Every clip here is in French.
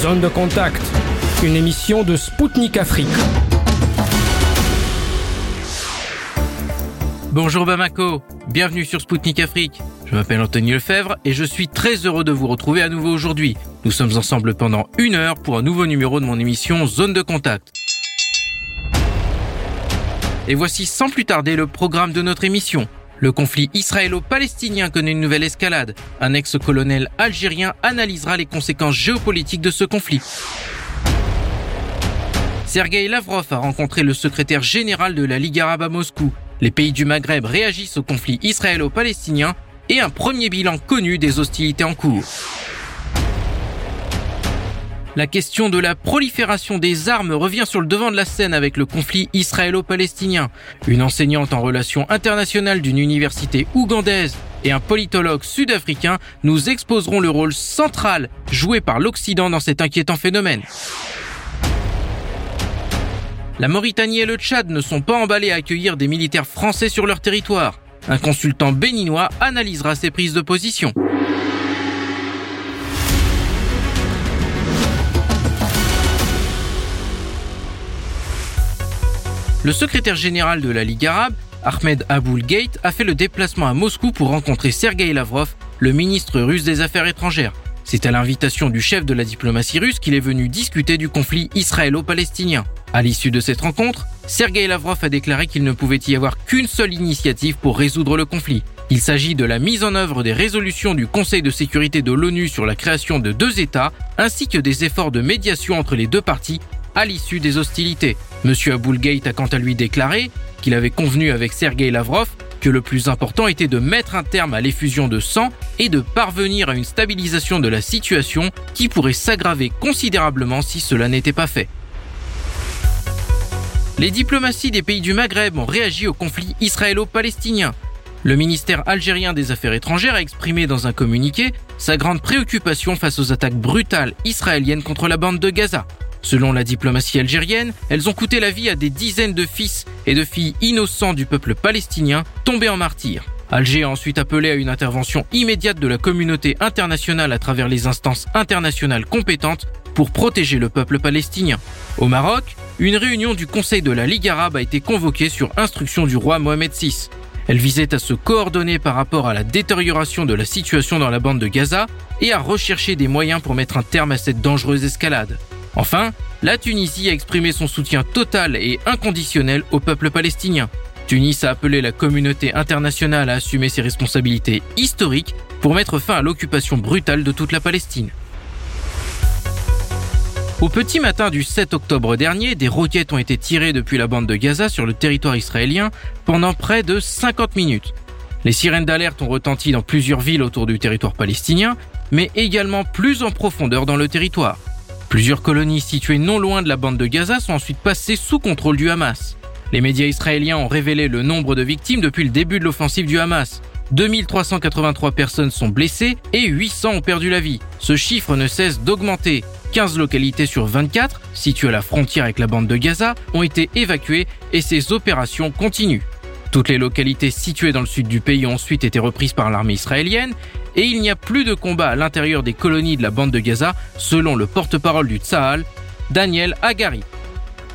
Zone de contact, une émission de Spoutnik Afrique. Bonjour Bamako, bienvenue sur Spoutnik Afrique. Je m'appelle Anthony Lefebvre et je suis très heureux de vous retrouver à nouveau aujourd'hui. Nous sommes ensemble pendant une heure pour un nouveau numéro de mon émission Zone de contact. Et voici sans plus tarder le programme de notre émission. Le conflit israélo-palestinien connaît une nouvelle escalade. Un ex-colonel algérien analysera les conséquences géopolitiques de ce conflit. Sergei Lavrov a rencontré le secrétaire général de la Ligue arabe à Moscou. Les pays du Maghreb réagissent au conflit israélo-palestinien et un premier bilan connu des hostilités en cours. La question de la prolifération des armes revient sur le devant de la scène avec le conflit israélo-palestinien. Une enseignante en relations internationales d'une université ougandaise et un politologue sud-africain nous exposeront le rôle central joué par l'Occident dans cet inquiétant phénomène. La Mauritanie et le Tchad ne sont pas emballés à accueillir des militaires français sur leur territoire. Un consultant béninois analysera ces prises de position. Le secrétaire général de la Ligue arabe, Ahmed Aboul Gate, a fait le déplacement à Moscou pour rencontrer Sergei Lavrov, le ministre russe des Affaires étrangères. C'est à l'invitation du chef de la diplomatie russe qu'il est venu discuter du conflit israélo-palestinien. À l'issue de cette rencontre, Sergei Lavrov a déclaré qu'il ne pouvait y avoir qu'une seule initiative pour résoudre le conflit. Il s'agit de la mise en œuvre des résolutions du Conseil de sécurité de l'ONU sur la création de deux États, ainsi que des efforts de médiation entre les deux parties à l'issue des hostilités. Monsieur Aboulgate a quant à lui déclaré qu'il avait convenu avec Sergei Lavrov que le plus important était de mettre un terme à l'effusion de sang et de parvenir à une stabilisation de la situation qui pourrait s'aggraver considérablement si cela n'était pas fait. Les diplomaties des pays du Maghreb ont réagi au conflit israélo-palestinien. Le ministère algérien des Affaires étrangères a exprimé dans un communiqué sa grande préoccupation face aux attaques brutales israéliennes contre la bande de Gaza. Selon la diplomatie algérienne, elles ont coûté la vie à des dizaines de fils et de filles innocents du peuple palestinien tombés en martyrs. Alger a ensuite appelé à une intervention immédiate de la communauté internationale à travers les instances internationales compétentes pour protéger le peuple palestinien. Au Maroc, une réunion du Conseil de la Ligue arabe a été convoquée sur instruction du roi Mohamed VI. Elle visait à se coordonner par rapport à la détérioration de la situation dans la bande de Gaza et à rechercher des moyens pour mettre un terme à cette dangereuse escalade. Enfin, la Tunisie a exprimé son soutien total et inconditionnel au peuple palestinien. Tunis a appelé la communauté internationale à assumer ses responsabilités historiques pour mettre fin à l'occupation brutale de toute la Palestine. Au petit matin du 7 octobre dernier, des roquettes ont été tirées depuis la bande de Gaza sur le territoire israélien pendant près de 50 minutes. Les sirènes d'alerte ont retenti dans plusieurs villes autour du territoire palestinien, mais également plus en profondeur dans le territoire. Plusieurs colonies situées non loin de la bande de Gaza sont ensuite passées sous contrôle du Hamas. Les médias israéliens ont révélé le nombre de victimes depuis le début de l'offensive du Hamas. 2383 personnes sont blessées et 800 ont perdu la vie. Ce chiffre ne cesse d'augmenter. 15 localités sur 24, situées à la frontière avec la bande de Gaza, ont été évacuées et ces opérations continuent. Toutes les localités situées dans le sud du pays ont ensuite été reprises par l'armée israélienne et il n'y a plus de combat à l'intérieur des colonies de la bande de Gaza, selon le porte-parole du Tsahal, Daniel Agari.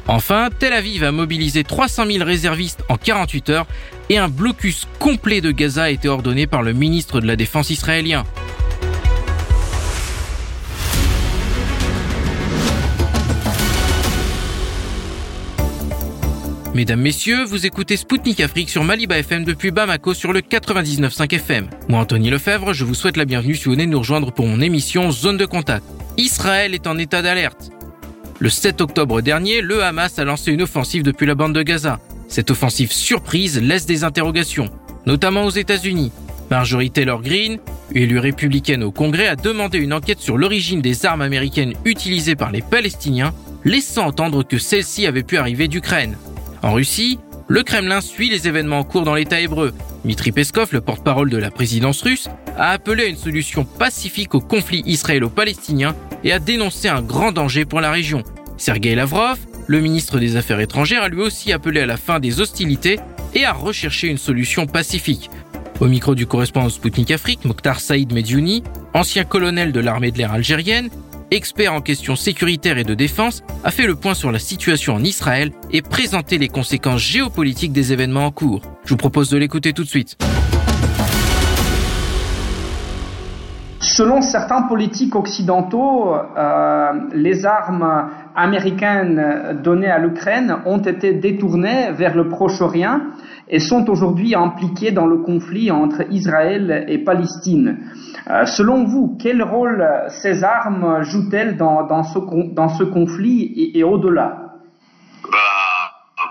Enfin, Tel Aviv a mobilisé 300 000 réservistes en 48 heures et un blocus complet de Gaza a été ordonné par le ministre de la Défense israélien. Mesdames, Messieurs, vous écoutez Spoutnik Afrique sur Maliba FM depuis Bamako sur le 99.5 FM. Moi, Anthony Lefebvre, je vous souhaite la bienvenue si vous venez nous rejoindre pour mon émission Zone de contact. Israël est en état d'alerte. Le 7 octobre dernier, le Hamas a lancé une offensive depuis la bande de Gaza. Cette offensive surprise laisse des interrogations, notamment aux États-Unis. Marjorie Taylor Greene, élue républicaine au Congrès, a demandé une enquête sur l'origine des armes américaines utilisées par les Palestiniens, laissant entendre que celles-ci avaient pu arriver d'Ukraine. En Russie, le Kremlin suit les événements en cours dans l'État hébreu. Dmitri Peskov, le porte-parole de la présidence russe, a appelé à une solution pacifique au conflit israélo-palestinien et a dénoncé un grand danger pour la région. Sergei Lavrov, le ministre des Affaires étrangères, a lui aussi appelé à la fin des hostilités et à rechercher une solution pacifique. Au micro du correspondant Sputnik Afrique, Mokhtar Saïd Mediouni, ancien colonel de l'armée de l'air algérienne, expert en questions sécuritaires et de défense, a fait le point sur la situation en Israël et présenté les conséquences géopolitiques des événements en cours. Je vous propose de l'écouter tout de suite. Selon certains politiques occidentaux, euh, les armes américaines données à l'Ukraine ont été détournées vers le Proche-Orient et sont aujourd'hui impliquées dans le conflit entre Israël et Palestine. Euh, selon vous, quel rôle ces armes jouent-elles dans, ce, conflit et, au-delà? Ben,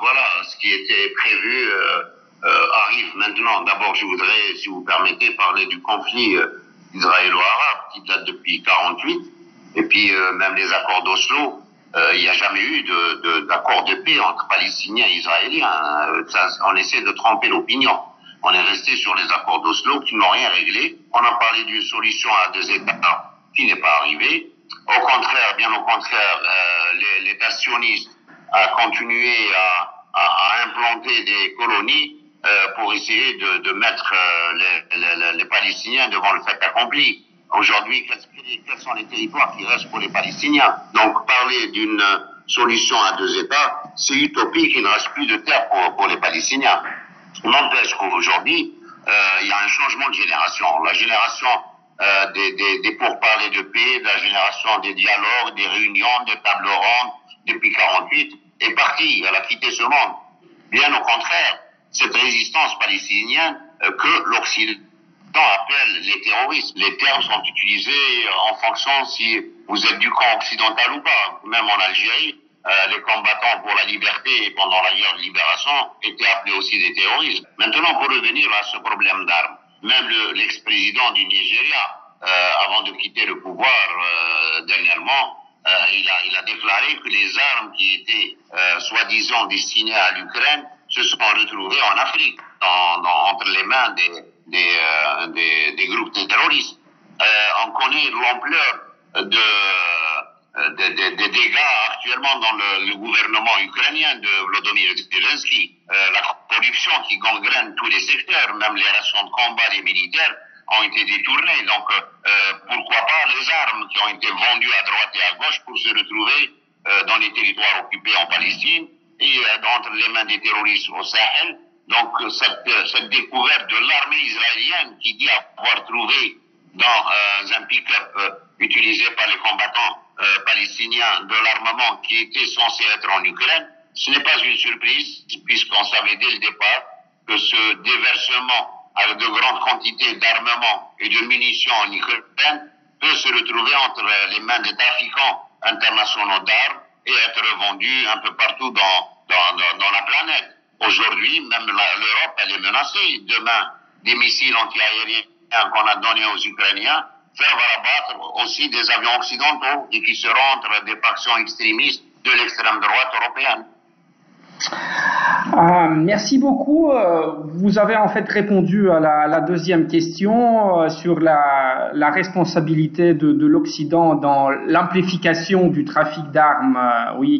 Voilà, ce qui était prévu euh, euh, arrive maintenant. D'abord, je voudrais, si vous permettez, parler du conflit israélo-arabe qui date depuis 48, et puis même les accords d'Oslo. Il n'y a jamais eu d'accord de, de, paix entre Palestiniens et Israéliens. Ça, on essaie de tromper l'opinion. On est resté sur les accords d'Oslo qui n'ont rien réglé. On a parlé d'une solution à deux États qui n'est pas arrivée. Au contraire, bien au contraire, euh, l'État sioniste a continué à, à, à, implanter des colonies euh, pour essayer de, de mettre euh, les, les, les, Palestiniens devant le fait accompli. Aujourd'hui, quels sont les territoires qui restent pour les Palestiniens Donc, parler d'une solution à deux États, c'est utopique. Il ne reste plus de terre pour, les Palestiniens. N'empêche qu'aujourd'hui, euh, il y a un changement de génération. La génération euh, des, des, des pourparlers de paix, la génération des dialogues, des réunions, des tables rondes depuis 48 est partie. Elle a quitté ce monde. Bien au contraire, cette résistance palestinienne euh, que l'Occident appelle les terroristes. Les termes sont utilisés en fonction si vous êtes du camp occidental ou pas. Même en Algérie, euh, les combattants pour la liberté pendant la guerre de libération étaient appelés aussi des terroristes. Maintenant, pour revenir à ce problème d'armes, même l'ex-président du Nigeria, euh, avant de quitter le pouvoir euh, dernièrement, il a, il, a, déclaré que les armes qui étaient soi-disant destinées à l'Ukraine se sont retrouvées en Afrique, dans, dans, entre les mains des, des, des, des groupes terroristes. on connaît l'ampleur de des, des, des, dégâts actuellement dans le, le, gouvernement ukrainien de Volodymyr Zelensky. Euh, la corruption qui gangrène tous les secteurs, même les rations de combat des militaires ont été détournées. Donc euh, pourquoi pas les armes qui ont été vendues à droite et à gauche pour se retrouver euh, dans les territoires occupés en Palestine et entre les mains des terroristes au Sahel. Donc cette, cette découverte de l'armée israélienne qui dit avoir trouvé dans un pick-up utilisé par les combattants euh, palestiniens de l'armement qui était censé être en Ukraine, ce n'est pas une surprise puisqu'on savait dès le départ que ce déversement avec de grandes quantités d'armement et de munitions en Ukraine peut se retrouver entre les mains des trafiquants internationaux d'armes et être revendu un peu partout dans, dans, dans la planète. Aujourd'hui, même l'Europe, est menacée. Demain, des missiles antiaériens qu'on a donnés aux Ukrainiens faire abattre aussi des avions occidentaux et qui seront entre des factions extrémistes de l'extrême droite européenne. Euh, merci beaucoup. Euh, vous avez en fait répondu à la, deuxième question euh, sur la, responsabilité de, de l'Occident dans l'amplification du trafic d'armes,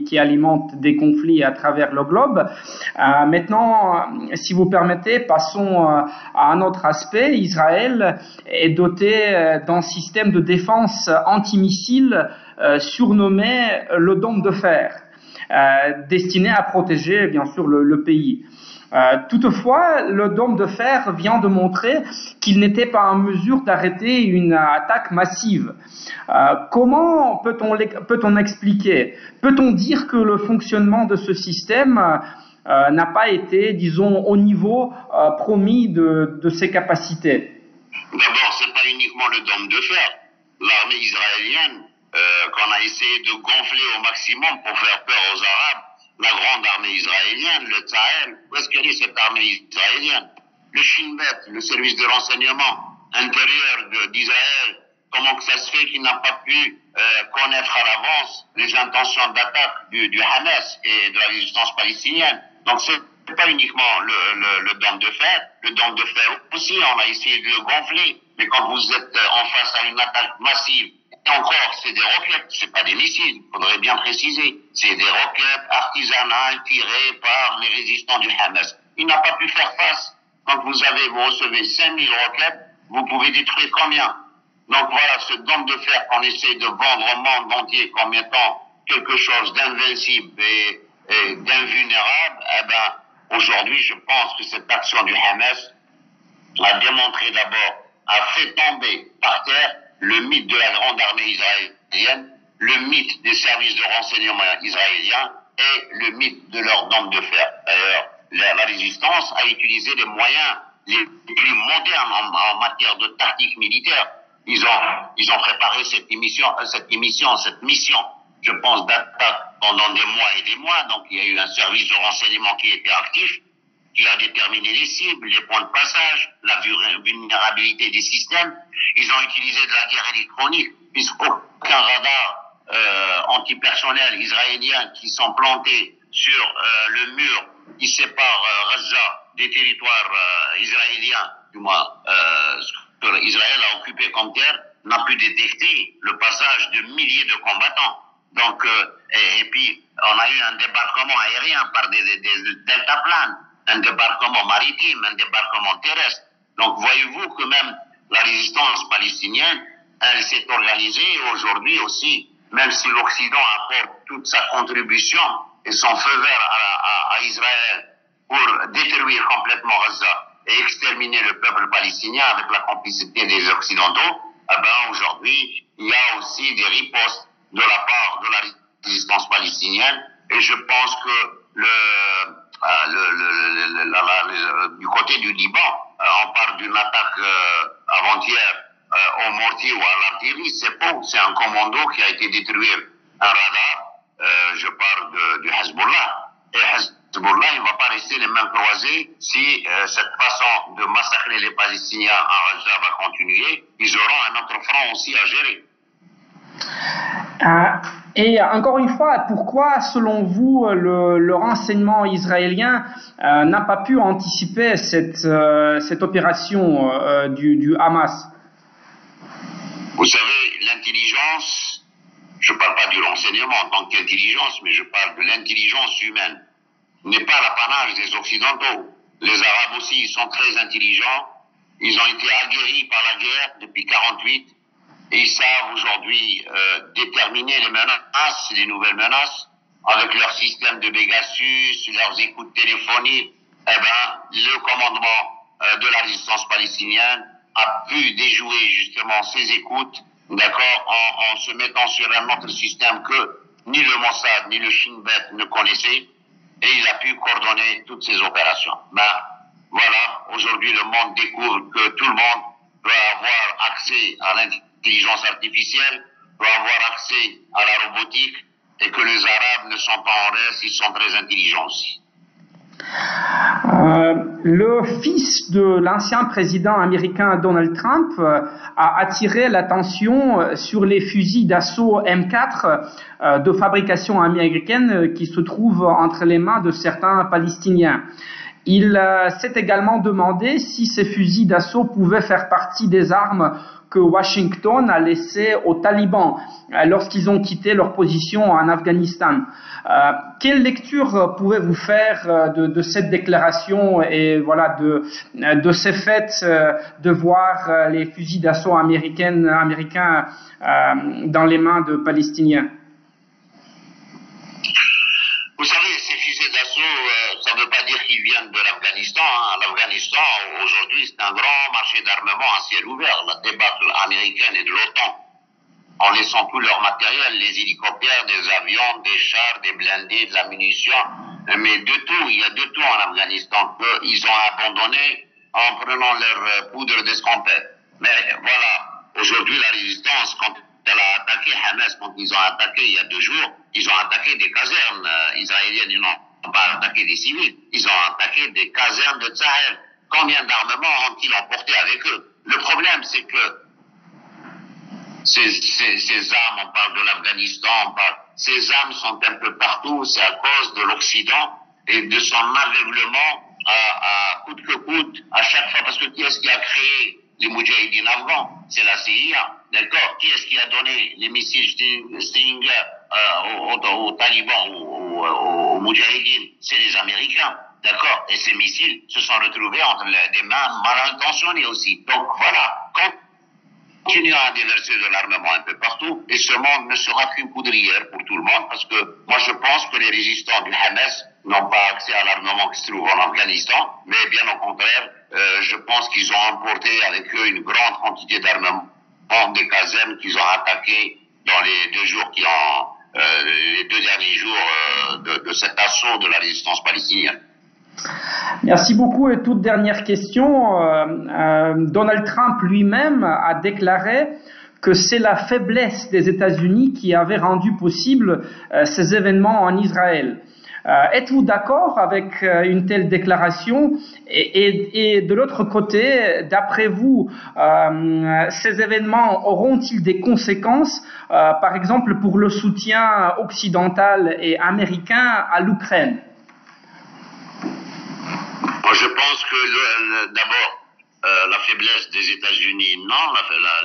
qui alimente des conflits à travers le globe. Maintenant, si vous permettez, passons à un autre aspect. Israël est doté d'un système de défense antimissile surnommé le dôme de fer. Euh, destiné à protéger bien sûr le, pays. Euh, toutefois, le dôme de fer vient de montrer qu'il n'était pas en mesure d'arrêter une attaque massive. Euh, comment peut-on peut expliquer? Peut-on dire que le fonctionnement de ce système n'a pas été, disons, au niveau promis de, de, ses capacités? D'abord, c'est pas uniquement le dôme de fer. L'armée israélienne euh, qu'on a essayé de gonfler au maximum pour faire peur aux Arabes, la grande armée israélienne, le Sahel. Où est-ce qu'elle est cette armée israélienne? Le Shin le service de renseignement intérieur d'Israël, comment que ça se fait qu'il n'a pas pu euh, connaître à l'avance les intentions d'attaque du, du, Hamas et de la résistance palestinienne? Donc c'est pas uniquement le, le, le dôme de fer, le dôme de fer aussi, on a essayé de le gonfler, mais quand vous êtes en face à une attaque massive et encore, c'est des roquettes, c'est pas des missiles, faudrait bien préciser. C'est des roquettes artisanales tirées par les résistants du Hamas. Il n'a pas pu faire face. Quand vous avez, vous recevez 5000 roquettes, vous pouvez détruire combien? Donc voilà, ce dôme de fer qu'on essaie de vendre au monde entier comme étant quelque chose d'invincible et, d'invulnérable, eh ben, aujourd'hui, je pense que cette action du Hamas a démontré d'abord, a fait tomber par terre le mythe de la grande armée israélienne, le mythe des services de renseignement israéliens et le mythe de leur dôme de fer. D'ailleurs, la, résistance a utilisé les moyens les plus modernes en, matière de tactique militaire. Ils ont, ils ont préparé cette émission, cette émission, cette mission, je pense, d'attaque pendant des mois et des mois. Donc, il y a eu un service de renseignement qui était actif, qui a déterminé les cibles, les points de passage, la vulnérabilité des systèmes. Ils ont utilisé de la guerre électronique, puisqu'aucun radar euh, antipersonnel israélien qui sont plantés sur euh, le mur qui sépare euh, des territoires euh, israéliens, du moins euh, que Israël a occupé comme terre, n'a pu détecter le passage de milliers de combattants. Donc, et, puis, on a eu un débarquement aérien par des, des, des deltaplanes, un débarquement maritime, un débarquement terrestre. Donc, voyez-vous que même la résistance palestinienne, elle s'est organisée aujourd'hui aussi, même si l'Occident apporte toute sa contribution et son feu vert à, Israël pour détruire complètement Gaza et exterminer le peuple palestinien avec la complicité des Occidentaux, eh ben aujourd'hui, il y a aussi des ripostes de la part de la résistance palestinienne et je pense que le, euh, du côté du Liban, euh, on parle d'une attaque euh, avant-hier au mortier ou à l'artillerie, c'est un commando qui a été détruit un radar, je parle de, du Hezbollah, et Hezbollah il ne va pas rester les mains croisées si euh, cette façon de massacrer les Palestiniens en Gaza va continuer. Ils auront un autre front aussi à gérer. Euh, et encore une fois, pourquoi, selon vous, le, renseignement israélien euh, n'a pas pu anticiper cette, cette opération du, du, Hamas? Vous savez, l'intelligence, je ne parle pas du renseignement en tant qu'intelligence, mais je parle de l'intelligence humaine n'est pas l'apanage des Occidentaux. Les Arabes aussi, ils sont très intelligents. Ils ont été aguerris par la guerre depuis 48 et ils savent aujourd'hui euh, déterminer les menaces, les nouvelles menaces, avec leur système de Pegasus, leurs écoutes téléphoniques. Eh ben, le commandement euh, de la résistance palestinienne a pu déjouer justement ces écoutes, d'accord, en, se mettant sur un autre système que ni le Mossad ni le Shin Bet ne connaissaient et il a pu coordonner toutes ces opérations. Ben, voilà, aujourd'hui le monde découvre que tout le monde doit avoir accès à l'intelligence artificielle, doit avoir accès à la robotique, et que les Arabes ne sont pas en reste, ils sont très intelligents aussi. Euh, le fils de l'ancien président américain Donald Trump euh, a attiré l'attention euh, sur les fusils d'assaut M4 de fabrication américaine qui se trouvent entre les mains de certains Palestiniens. Il s'est également demandé si ces fusils d'assaut pouvaient faire partie des armes que Washington a laissées aux talibans lorsqu'ils ont quitté leur position en Afghanistan. Euh, quelle lecture pouvez-vous faire euh, de, cette déclaration et voilà de, de ces faits euh, de voir les fusils d'assaut américains, américains dans les mains de Palestiniens? Vous savez, ces fusils d'assaut, qu'ils viennent de l'Afghanistan. Hein. L'Afghanistan, aujourd'hui, c'est un grand marché d'armement à ciel ouvert. La débâcle américaine et de l'OTAN en laissant tout leur matériel, les hélicoptères, des avions, des chars, des blindés, de la munition, mais de tout, il y a de tout en Afghanistan qu'ils ont abandonné en prenant leur euh, poudre d'escampette. Mais voilà, aujourd'hui la résistance, quand elle a attaqué Hamas, quand ils ont attaqué il y a deux jours, ils ont attaqué des casernes euh, israéliennes, ils n'ont pas attaqué des civils, ils ont attaqué des casernes de Sahel. Combien d'armements ont-ils emporté avec eux? Le problème, c'est que ces, armes, on parle de l'Afghanistan, ces armes sont un peu partout, c'est à cause de l'Occident et de son aveuglement à, à coûte que coûte, à chaque fois, parce que qui est-ce qui a créé les Moudjahidines afghans C'est la CIA, d'accord? Qui est-ce qui a donné les missiles Stinger euh, aux, aux, talibans, aux, aux, aux C'est les Américains. D'accord? Et ces missiles se sont retrouvés entre les, des mains mal intentionnées aussi. Donc voilà, quand à déverser de l'armement un peu partout et ce monde ne sera qu'une poudrière pour tout le monde parce que moi je pense que les résistants du Hamas n'ont pas accès à l'armement qui se trouve en Afghanistan, mais bien au contraire, euh, je pense qu'ils ont emporté avec eux une grande quantité d'armement des casernes qu'ils ont attaquées dans les deux jours qui ont, euh, les deux derniers jours euh, de, cet assaut de la résistance palestinienne. Merci beaucoup. Et toute dernière question. Euh, euh, Donald Trump lui-même a déclaré que c'est la faiblesse des États-Unis qui avait rendu possible euh, ces événements en Israël. Êtes-vous d'accord avec une telle déclaration et, de l'autre côté, d'après vous, ces événements auront-ils des conséquences, par exemple, pour le soutien occidental et américain à l'Ukraine? Je pense que d'abord, euh, la faiblesse des États-Unis, non.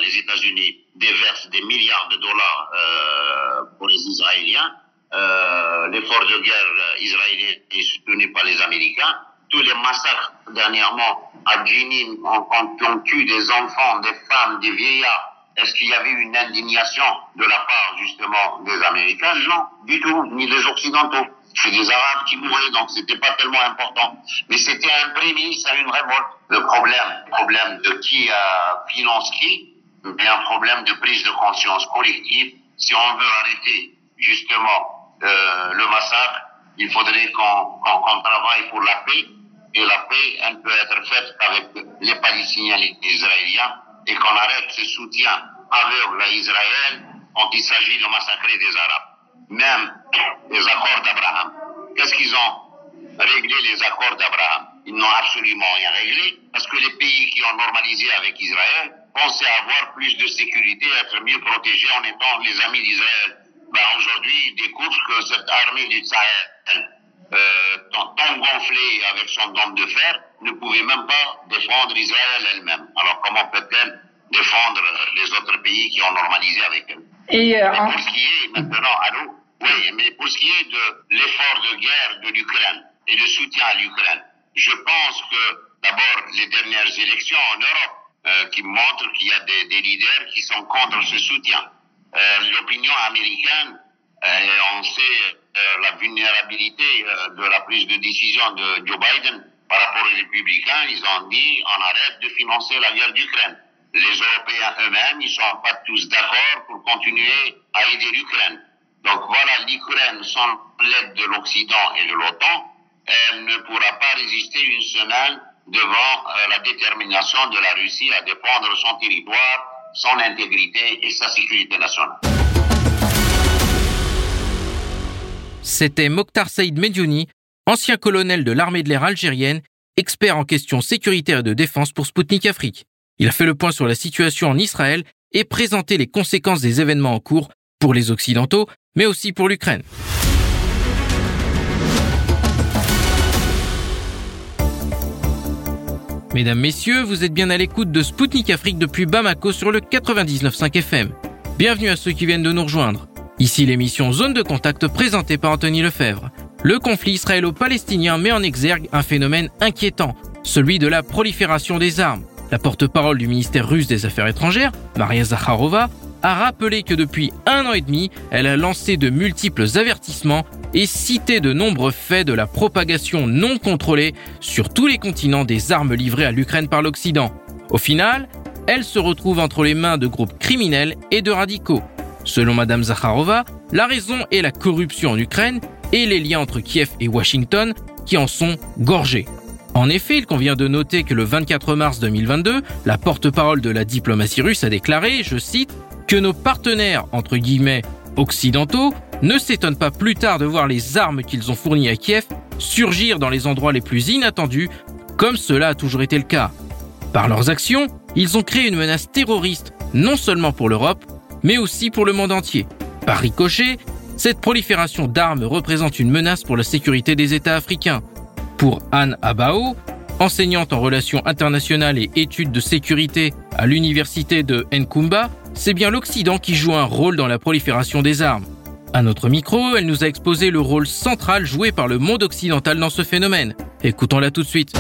les États-Unis déversent des milliards de dollars euh, pour les Israéliens. Euh, L'effort de guerre israélien est soutenu par les Américains. Tous les massacres dernièrement à Jenin, quand on tue des enfants, des femmes, des vieillards, est-ce qu'il y avait une indignation de la part justement des Américains? Non, du tout, ni des Occidentaux. C'est des Arabes qui mouraient, donc c'était pas tellement important. Mais c'était un prémisse à une révolte. Le problème, problème de qui a finance qui, mais un problème de prise de conscience collective. Si on veut arrêter justement euh, le massacre, il faudrait qu'on travaille pour la paix. Et la paix, elle peut être faite avec les Palestiniens et les Israéliens et qu'on arrête ce soutien aveugle à Israël quand il s'agit de massacrer des Arabes même les accords d'Abraham. Qu'est-ce qu'ils ont réglé les accords d'Abraham? Ils n'ont absolument rien réglé parce que les pays qui ont normalisé avec Israël pensaient avoir plus de sécurité, être mieux protégés en étant les amis d'Israël. Ben, Aujourd'hui, ils découvrent que cette armée du Sahel, euh, tant, gonflée avec son dôme de fer, ne pouvait même pas défendre Israël elle-même. Alors comment peut-elle défendre les autres pays qui ont normalisé avec elle? Et euh, pour ce qui est maintenant, allô? Oui, mais pour ce qui est de l'effort de guerre de l'Ukraine et le soutien à l'Ukraine, je pense que d'abord les dernières élections en Europe euh, qui montrent qu'il y a des, des, leaders qui sont contre ce soutien. Euh, L'opinion américaine, euh, on sait euh, la vulnérabilité de la prise de décision de Joe Biden par rapport aux républicains, ils ont dit on arrête de financer la guerre d'Ukraine. Les Européens eux-mêmes, ils sont pas tous d'accord pour continuer à aider l'Ukraine. Donc voilà, l'Ukraine, sans l'aide de l'Occident et de l'OTAN, elle ne pourra pas résister une semaine devant euh, la détermination de la Russie à défendre son territoire, son intégrité et sa sécurité nationale. C'était Mokhtar Saïd Mediouni, ancien colonel de l'armée de l'air algérienne, expert en questions sécuritaires et de défense pour Sputnik Afrique. Il a fait le point sur la situation en Israël et présenté les conséquences des événements en cours pour les Occidentaux, mais aussi pour l'Ukraine. Mesdames, Messieurs, vous êtes bien à l'écoute de Spoutnik Afrique depuis Bamako sur le 99.5 FM. Bienvenue à ceux qui viennent de nous rejoindre. Ici l'émission Zone de contact présentée par Anthony Lefebvre. Le conflit israélo-palestinien met en exergue un phénomène inquiétant, celui de la prolifération des armes. La porte-parole du ministère russe des Affaires étrangères, Maria Zakharova, a rappelé que depuis un an et demi, elle a lancé de multiples avertissements et cité de nombreux faits de la propagation non contrôlée sur tous les continents des armes livrées à l'Ukraine par l'Occident. Au final, elle se retrouve entre les mains de groupes criminels et de radicaux. Selon Madame Zakharova, la raison est la corruption en Ukraine et les liens entre Kiev et Washington qui en sont gorgés. En effet, il convient de noter que le 24 mars 2022, la porte-parole de la diplomatie russe a déclaré, je cite, que nos partenaires, entre guillemets, occidentaux, ne s'étonnent pas plus tard de voir les armes qu'ils ont fournies à Kiev surgir dans les endroits les plus inattendus, comme cela a toujours été le cas. Par leurs actions, ils ont créé une menace terroriste, non seulement pour l'Europe, mais aussi pour le monde entier. Par ricochet, cette prolifération d'armes représente une menace pour la sécurité des États africains. Pour Anne Abao, enseignante en relations internationales et études de sécurité à l'université de Nkumba, c'est bien l'Occident qui joue un rôle dans la prolifération des armes. À notre micro, elle nous a exposé le rôle central joué par le monde occidental dans ce phénomène. Écoutons-la tout de suite.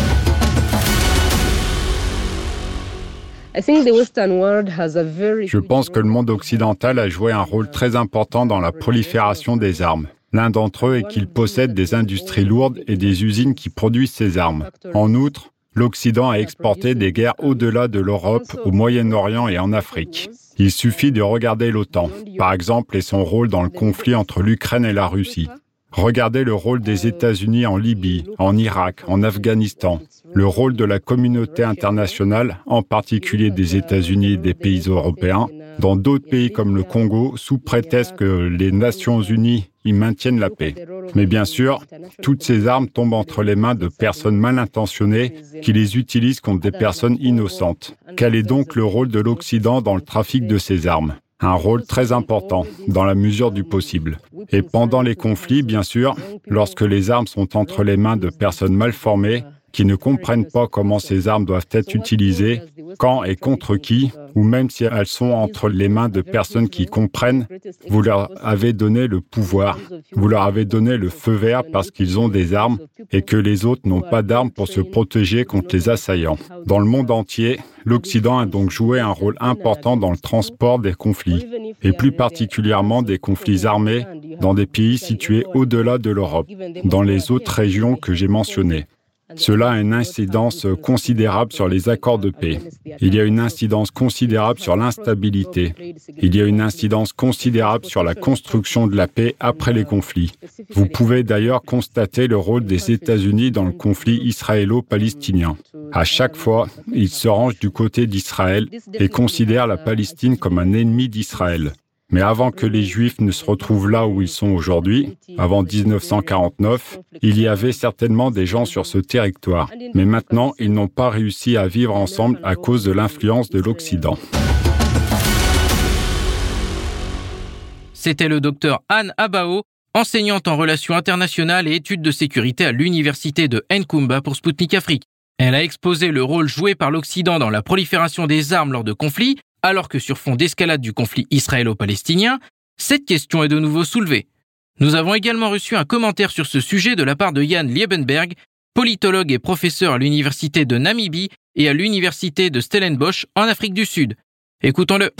Je pense que le monde occidental a joué un rôle très important dans la prolifération des armes. L'un d'entre eux est qu'il possède des industries lourdes et des usines qui produisent ces armes. En outre, l'Occident a exporté des guerres au-delà de l'Europe, au Moyen-Orient et en Afrique. Il suffit de regarder l'OTAN, par exemple, et son rôle dans le conflit entre l'Ukraine et la Russie. Regardez le rôle des États-Unis en Libye, en Irak, en Afghanistan, le rôle de la communauté internationale, en particulier des États-Unis et des pays européens, dans d'autres pays comme le Congo, sous prétexte que les Nations Unies y maintiennent la paix. Mais bien sûr, toutes ces armes tombent entre les mains de personnes mal intentionnées qui les utilisent contre des personnes innocentes. Quel est donc le rôle de l'Occident dans le trafic de ces armes? Un rôle très important dans la mesure du possible. Et pendant les conflits, bien sûr, lorsque les armes sont entre les mains de personnes mal formées, qui ne comprennent pas comment ces armes doivent être utilisées, quand et contre qui, ou même si elles sont entre les mains de personnes qui comprennent, vous leur avez donné le pouvoir, vous leur avez donné le feu vert parce qu'ils ont des armes et que les autres n'ont pas d'armes pour se protéger contre les assaillants. Dans le monde entier, l'Occident a donc joué un rôle important dans le transport des conflits, et plus particulièrement des conflits armés dans des pays situés au-delà de l'Europe, dans les autres régions que j'ai mentionnées. Cela a une incidence considérable sur les accords de paix. Il y a une incidence considérable sur l'instabilité. Il y a une incidence considérable sur la construction de la paix après les conflits. Vous pouvez d'ailleurs constater le rôle des États-Unis dans le conflit israélo-palestinien. À chaque fois, ils se rangent du côté d'Israël et considèrent la Palestine comme un ennemi d'Israël. Mais avant que les Juifs ne se retrouvent là où ils sont aujourd'hui, avant 1949, il y avait certainement des gens sur ce territoire. Mais maintenant, ils n'ont pas réussi à vivre ensemble à cause de l'influence de l'Occident. C'était le docteur Anne Abao, enseignante en relations internationales et études de sécurité à l'université de Nkumba pour Sputnik Afrique. Elle a exposé le rôle joué par l'Occident dans la prolifération des armes lors de conflits alors que sur fond d'escalade du conflit israélo-palestinien, cette question est de nouveau soulevée. Nous avons également reçu un commentaire sur ce sujet de la part de Jan Liebenberg, politologue et professeur à l'université de Namibie et à l'université de Stellenbosch en Afrique du Sud. Écoutons-le.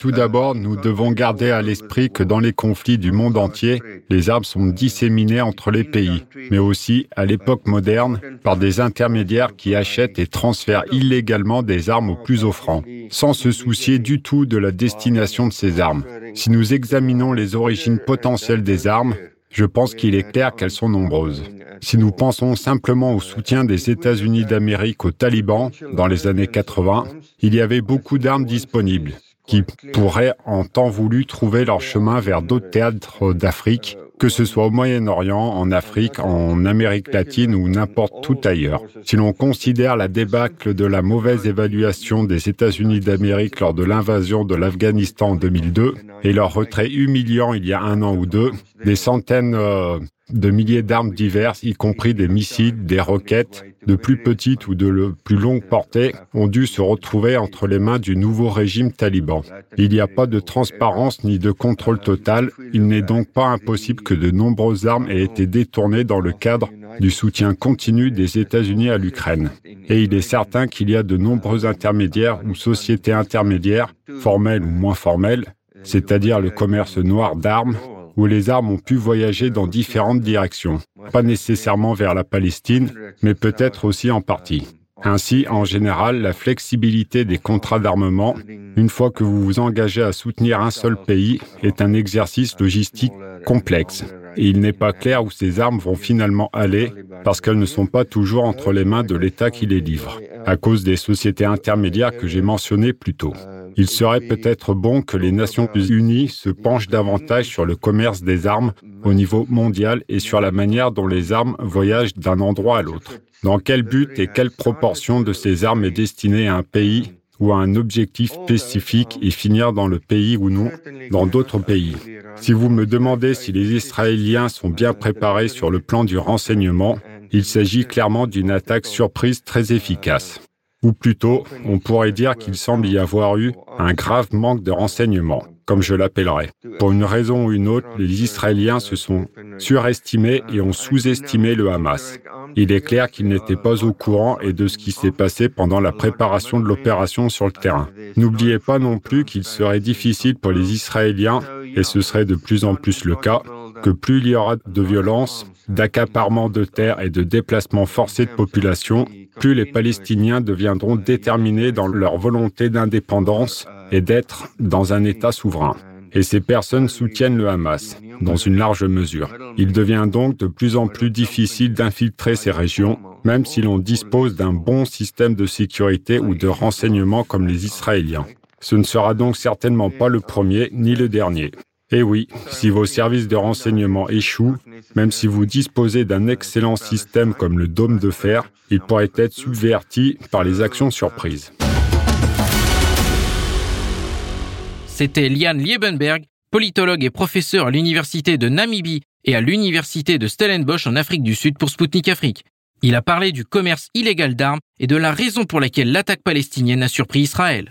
Tout d'abord, nous devons garder à l'esprit que dans les conflits du monde entier, les armes sont disséminées entre les pays, mais aussi, à l'époque moderne, par des intermédiaires qui achètent et transfèrent illégalement des armes aux plus offrants, sans se soucier du tout de la destination de ces armes. Si nous examinons les origines potentielles des armes, je pense qu'il est clair qu'elles sont nombreuses. Si nous pensons simplement au soutien des États-Unis d'Amérique aux talibans dans les années 80, il y avait beaucoup d'armes disponibles qui pourraient en temps voulu trouver leur chemin vers d'autres théâtres d'Afrique, que ce soit au Moyen-Orient, en Afrique, en Amérique latine ou n'importe où ailleurs. Si l'on considère la débâcle de la mauvaise évaluation des États-Unis d'Amérique lors de l'invasion de l'Afghanistan en 2002 et leur retrait humiliant il y a un an ou deux, des centaines euh, de milliers d'armes diverses, y compris des missiles, des roquettes, de plus petites ou de plus longue portée, ont dû se retrouver entre les mains du nouveau régime taliban. Il n'y a pas de transparence ni de contrôle total. Il n'est donc pas impossible que de nombreuses armes aient été détournées dans le cadre du soutien continu des États-Unis à l'Ukraine. Et il est certain qu'il y a de nombreux intermédiaires ou sociétés intermédiaires, formelles ou moins formelles, c'est-à-dire le commerce noir d'armes, où les armes ont pu voyager dans différentes directions, pas nécessairement vers la Palestine, mais peut-être aussi en partie. Ainsi, en général, la flexibilité des contrats d'armement, une fois que vous vous engagez à soutenir un seul pays, est un exercice logistique complexe. Et il n'est pas clair où ces armes vont finalement aller parce qu'elles ne sont pas toujours entre les mains de l'État qui les livre, à cause des sociétés intermédiaires que j'ai mentionnées plus tôt. Il serait peut-être bon que les Nations Unies se penchent davantage sur le commerce des armes au niveau mondial et sur la manière dont les armes voyagent d'un endroit à l'autre. Dans quel but et quelle proportion de ces armes est destinée à un pays ou à un objectif spécifique et finir dans le pays ou non, dans d'autres pays? Si vous me demandez si les Israéliens sont bien préparés sur le plan du renseignement, il s'agit clairement d'une attaque surprise très efficace. Ou plutôt, on pourrait dire qu'il semble y avoir eu un grave manque de renseignements. comme je l'appellerai. Pour une raison ou une autre, les Israéliens se sont surestimés et ont sous-estimé le Hamas. Il est clair qu'ils n'étaient pas au courant et de ce qui s'est passé pendant la préparation de l'opération sur le terrain. N'oubliez pas non plus qu'il serait difficile pour les Israéliens, et ce serait de plus en plus le cas, que plus il y aura de violence, d'accaparement de terres et de déplacement forcé de population, plus les Palestiniens deviendront déterminés dans leur volonté d'indépendance et d'être dans un État souverain. Et ces personnes soutiennent le Hamas, dans une large mesure. Il devient donc de plus en plus difficile d'infiltrer ces régions, même si l'on dispose d'un bon système de sécurité ou de renseignement comme les Israéliens. Ce ne sera donc certainement pas le premier ni le dernier. Et oui, si vos services de renseignement échouent, même si vous disposez d'un excellent système comme le dôme de fer, il pourrait être subverti par les actions surprises. C'était Liane Liebenberg, politologue et professeur à l'université de Namibie et à l'université de Stellenbosch en Afrique du Sud pour Sputnik Afrique. Il a parlé du commerce illégal d'armes et de la raison pour laquelle l'attaque palestinienne a surpris Israël.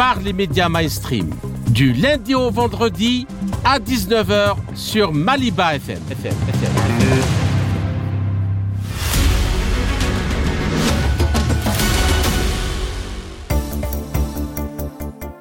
par les médias mainstream. Du lundi au vendredi à 19h sur Maliba FM.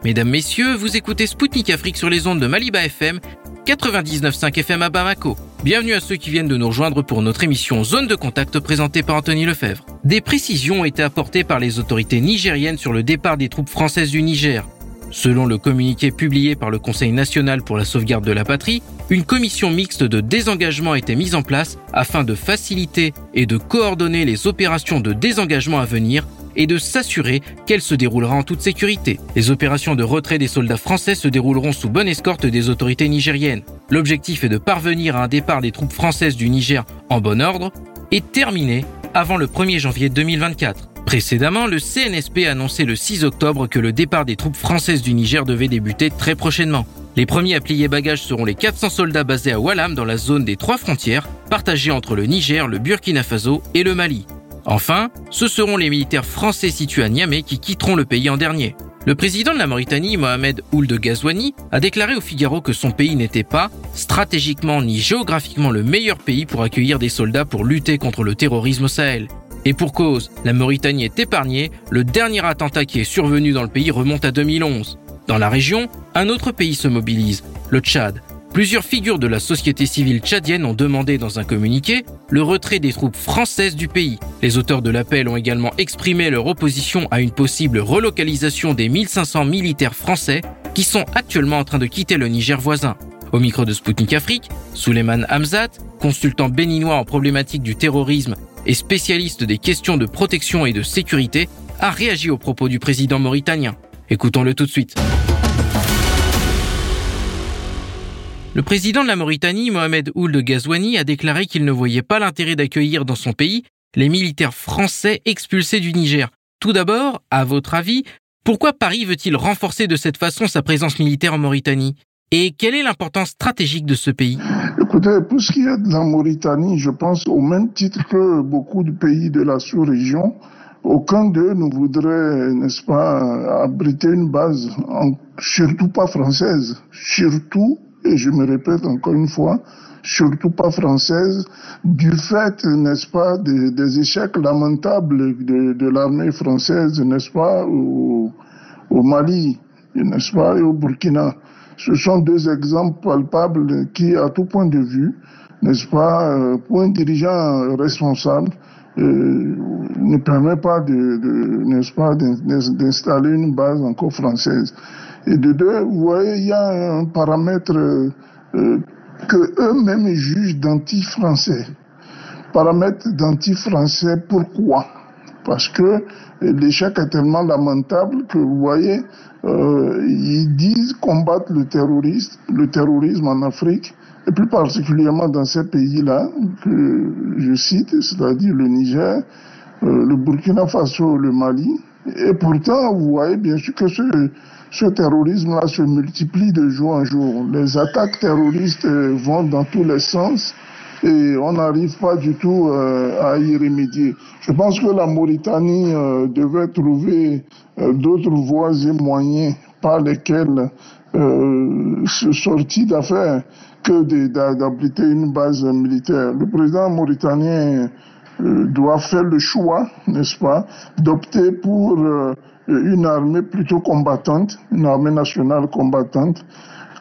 Mesdames, Messieurs, vous écoutez Spoutnik Afrique sur les ondes de Maliba FM, 99.5 FM à Bamako. Bienvenue à ceux qui viennent de nous rejoindre pour notre émission Zone de contact présentée par Anthony Lefebvre. Des précisions ont été apportées par les autorités nigériennes sur le départ des troupes françaises du Niger. Selon le communiqué publié par le Conseil national pour la sauvegarde de la patrie, une commission mixte de désengagement a été mise en place afin de faciliter et de coordonner les opérations de désengagement à venir et de s'assurer qu'elle se déroulera en toute sécurité. Les opérations de retrait des soldats français se dérouleront sous bonne escorte des autorités nigériennes. L'objectif est de parvenir à un départ des troupes françaises du Niger en bon ordre et terminé avant le 1er janvier 2024. Précédemment, le CNSP a annoncé le 6 octobre que le départ des troupes françaises du Niger devait débuter très prochainement. Les premiers à plier bagages seront les 400 soldats basés à Wallam dans la zone des trois frontières, partagée entre le Niger, le Burkina Faso et le Mali. Enfin, ce seront les militaires français situés à Niamey qui quitteront le pays en dernier. Le président de la Mauritanie, Mohamed Ould Ghazouani, a déclaré au Figaro que son pays n'était pas, stratégiquement ni géographiquement, le meilleur pays pour accueillir des soldats pour lutter contre le terrorisme au Sahel. Et pour cause, la Mauritanie est épargnée, le dernier attentat qui est survenu dans le pays remonte à 2011. Dans la région, un autre pays se mobilise, le Tchad. Plusieurs figures de la société civile tchadienne ont demandé dans un communiqué le retrait des troupes françaises du pays. Les auteurs de l'appel ont également exprimé leur opposition à une possible relocalisation des 1500 militaires français qui sont actuellement en train de quitter le Niger voisin. Au micro de Sputnik Afrique, Suleiman Hamzat, consultant béninois en problématique du terrorisme et spécialiste des questions de protection et de sécurité, a réagi aux propos du président mauritanien. Écoutons-le tout de suite. Le président de la Mauritanie, Mohamed Ould Ghazouani, a déclaré qu'il ne voyait pas l'intérêt d'accueillir dans son pays les militaires français expulsés du Niger. Tout d'abord, à votre avis, pourquoi Paris veut-il renforcer de cette façon sa présence militaire en Mauritanie? Et quelle est l'importance stratégique de ce pays? Écoutez, pour ce qui est de la Mauritanie, je pense au même titre que beaucoup de pays de la sous-région, aucun d'eux ne voudrait, n'est-ce pas, abriter une base, surtout pas française, surtout, et je me répète encore une fois, surtout pas française, du fait, n'est-ce pas, des, échecs lamentables de, l'armée française, n'est-ce pas, au, Mali, n'est-ce pas, et au Burkina. Ce sont deux exemples palpables qui, à tout point de vue, n'est-ce pas, euh, pour un dirigeant responsable, euh, ne permet pas de, n'est-ce pas, d'installer une base encore française. Et de deux, vous voyez, il y a un paramètre euh, que eux-mêmes jugent d'anti-français. paramètre d'anti-français. Pourquoi? Parce que l'échec est tellement lamentable que vous voyez, euh, ils disent combattre le terrorisme, le terrorisme en Afrique, et plus particulièrement dans ces pays-là que je cite, c'est-à-dire le Niger, euh, le Burkina Faso, le Mali. Et pourtant, vous voyez bien sûr que ce, terrorisme-là se multiplie de jour en jour. Les attaques terroristes euh, vont dans tous les sens et on n'arrive pas du tout euh, à y remédier. Je pense que la Mauritanie euh, devait trouver d'autres voies et moyens par lesquels se sortir d'affaires que d'abriter une base militaire. Le président mauritanien doit faire le choix, n'est-ce pas, d'opter pour une armée plutôt combattante, une armée nationale combattante,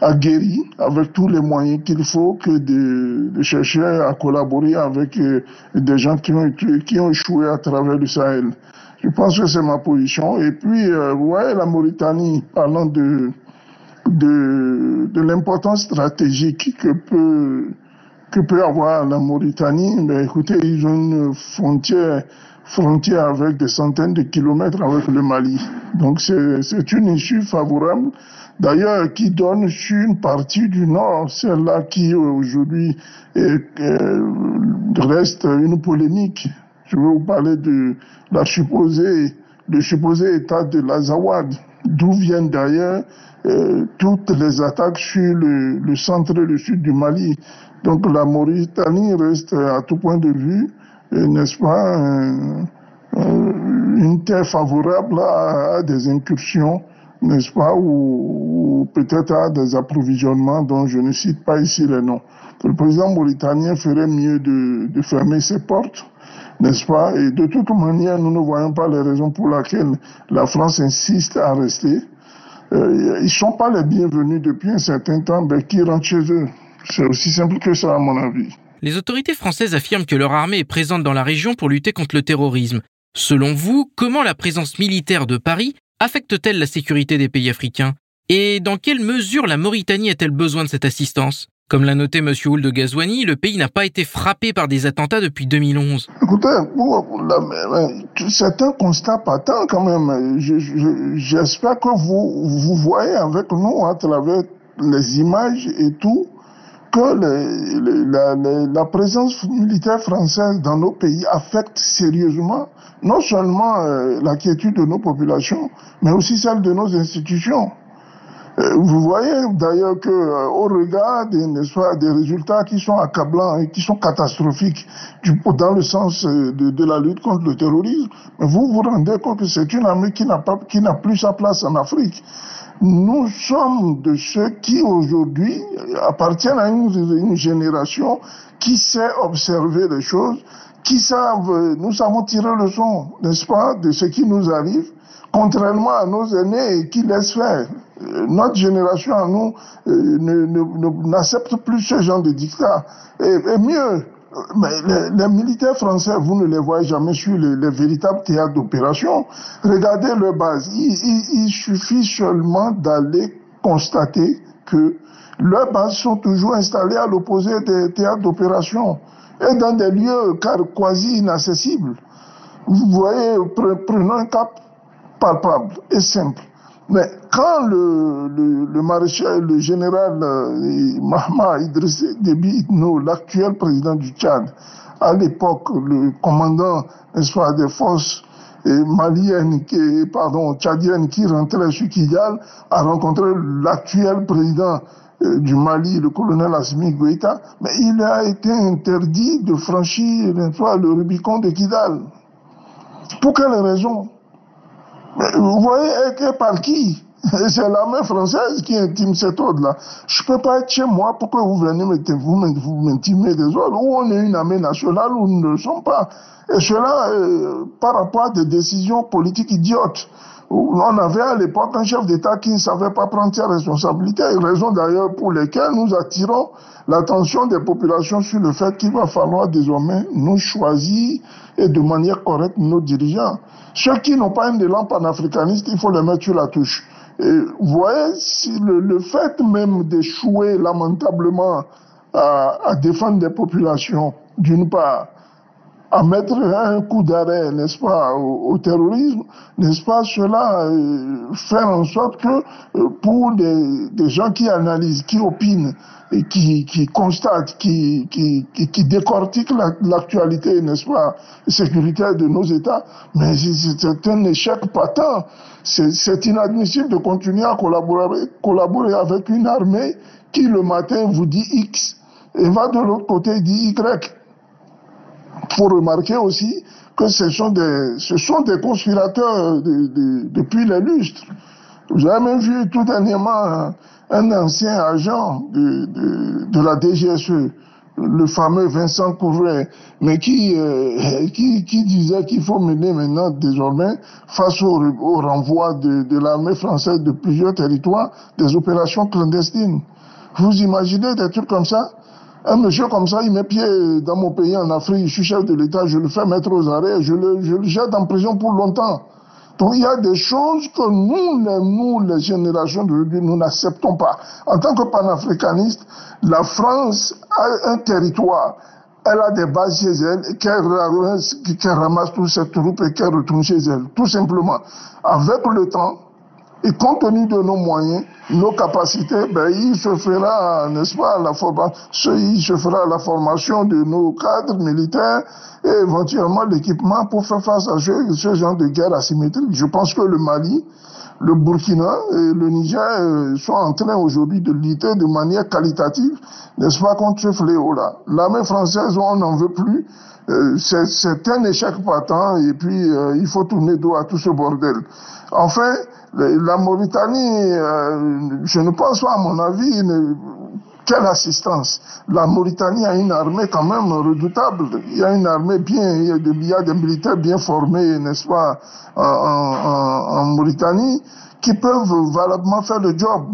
aguerrie avec tous les moyens qu'il faut que de, chercher à collaborer avec euh, des gens qui ont, qui ont échoué à travers le Sahel. Je pense que c'est ma position. Et puis, euh, voyez, la Mauritanie, parlant de, de, de l'importance stratégique que peut, que peut avoir la Mauritanie, mais écoutez, ils ont une frontière frontière avec des centaines de kilomètres avec le Mali. Donc c'est une issue favorable, d'ailleurs qui donne sur une partie du nord, celle-là qui aujourd'hui reste une polémique. Je vais vous parler de la supposée, le supposé état de l'Azawad, d'où viennent d'ailleurs euh, toutes les attaques sur le, le centre et le sud du Mali. Donc la Mauritanie reste à tout point de vue n'est-ce pas, une terre favorable à, des incursions, n'est-ce pas, ou, peut-être à des approvisionnements dont je ne cite pas ici les noms. Le président mauritanien ferait mieux de, fermer ses portes, n'est-ce pas Et de toute manière, nous ne voyons pas les raisons pour lesquelles la France insiste à rester. Euh, ils ne sont pas les bienvenus depuis un certain temps, mais qui rentrent chez eux? C'est aussi simple que ça, à mon avis. Les autorités françaises affirment que leur armée est présente dans la région pour lutter contre le terrorisme. Selon vous, comment la présence militaire de Paris affecte-t-elle la sécurité des pays africains? Et dans quelle mesure la Mauritanie a-t-elle besoin de cette assistance? Comme l'a noté M. Ould de Gazouani, le pays n'a pas été frappé par des attentats depuis 2011. Écoutez, c'est un constat patent quand même. J'espère que vous, vous voyez avec nous à travers les images et tout que la, présence militaire française dans nos pays affecte sérieusement non seulement euh, l'inquiétude de nos populations, mais aussi celle de nos institutions. Euh, vous voyez d'ailleurs que euh, au regard des, résultats qui sont accablants et qui sont catastrophiques dans le sens de, la lutte contre le terrorisme, vous vous rendez compte que c'est une armée qui n'a plus sa place en Afrique nous sommes de ceux qui aujourd'hui appartiennent à une, génération qui sait observer les choses, qui savent, nous savons tirer le son, n'est-ce pas, de ce qui nous arrive, contrairement à nos aînés qui laissent faire. Notre génération à nous euh, n'accepte plus ce genre de dictat. et mieux, mais les, militaires français, vous ne les voyez jamais sur les, véritables théâtres d'opération. Regardez leur base. Il, il suffit seulement d'aller constater que leurs bases sont toujours installées à l'opposé des théâtres d'opération et dans des lieux quasi inaccessibles. Vous voyez, prenons un cap palpable et simple. Mais quand le, maréchal, le général euh, Mahma Idriss Déby l'actuel président du Tchad, à l'époque, le commandant des forces maliennes, pardon, tchadiennes qui rentrait sur Kidal, a rencontré l'actuel président euh, du Mali, le colonel Assimi Goïta, mais il a été interdit de franchir le Rubicon de Kidal. Pour quelle raison? Vous voyez, et par qui? C'est l'armée française qui intime cet ordre-là. Je ne peux pas être chez moi pour que vous veniez vous m'intimer des ordres. Ou on est une armée nationale ou nous ne le sommes pas. Et cela, euh, par rapport à des décisions politiques idiotes. On avait à l'époque un chef d'État qui ne savait pas prendre ses responsabilités, raison d'ailleurs pour lesquelles nous attirons l'attention des populations sur le fait qu'il va falloir désormais nous choisir et de manière correcte nos dirigeants. Ceux qui n'ont pas un élan panafricaniste, il faut les mettre sur la touche. Et vous voyez, le, fait même d'échouer lamentablement à, à, défendre des populations, d'une part, à mettre un coup d'arrêt, n'est-ce pas, au, terrorisme, n'est-ce pas, cela euh, faire en sorte que euh, pour des, des, gens qui analysent, qui opinent, et qui, qui constatent, qui, qui, qui décortiquent l'actualité, n'est-ce pas, sécuritaire de nos États, mais c'est un échec patent. C'est inadmissible de continuer à collaborer, collaborer avec une armée qui le matin vous dit X et va de l'autre côté dit Y faut remarquer aussi que ce sont des, conspirateurs depuis les lustres. Vous avez même vu tout dernièrement un, ancien agent de, la DGSE, le fameux Vincent Couvret, mais qui, euh, qui, disait qu'il faut mener maintenant désormais, face au, renvoi de l'armée française de plusieurs territoires, des opérations clandestines. Vous imaginez des trucs comme ça? Un monsieur comme ça, il met pied dans mon pays en Afrique, je suis chef de l'État, je le fais mettre aux arrêts, je le, je le jette en prison pour longtemps. Donc il y a des choses que nous, les, nous, les générations nous n'acceptons pas. En tant que panafricaniste, la France a un territoire, elle a des bases chez elle, qu'elle ramasse, toutes ces troupes et qu'elle retourne chez elle, tout simplement. Avec le temps, et compte tenu de nos moyens, nos capacités, ben, il se fera, n'est-ce pas, la formation, se fera la formation de nos cadres militaires et éventuellement l'équipement pour faire face à ce, ce, genre de guerre asymétrique. Je pense que le Mali, le Burkina et le Niger euh, sont en train aujourd'hui de lutter de manière qualitative, n'est-ce pas, contre ce fléau-là. L'armée française, on n'en veut plus. Euh, c'est un échec patent et puis euh, il faut tourner dos à tout ce bordel. Enfin, la Mauritanie, euh, je ne pense pas, à mon avis, quelle assistance. La Mauritanie a une armée quand même redoutable. Il y a une armée bien, il y a, des militaires bien formés, n'est-ce pas, en, Mauritanie, qui peuvent valablement faire le job.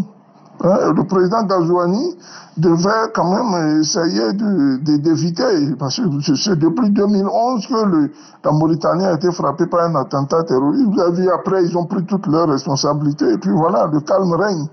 Hein, le président Gazouani devait quand même essayer d'éviter, de, parce que c'est depuis 2011 que le, la Mauritanie a été frappée par un attentat terroriste. Vous avez vu, après, ils ont pris toutes leurs responsabilités, et puis voilà, le calme règne.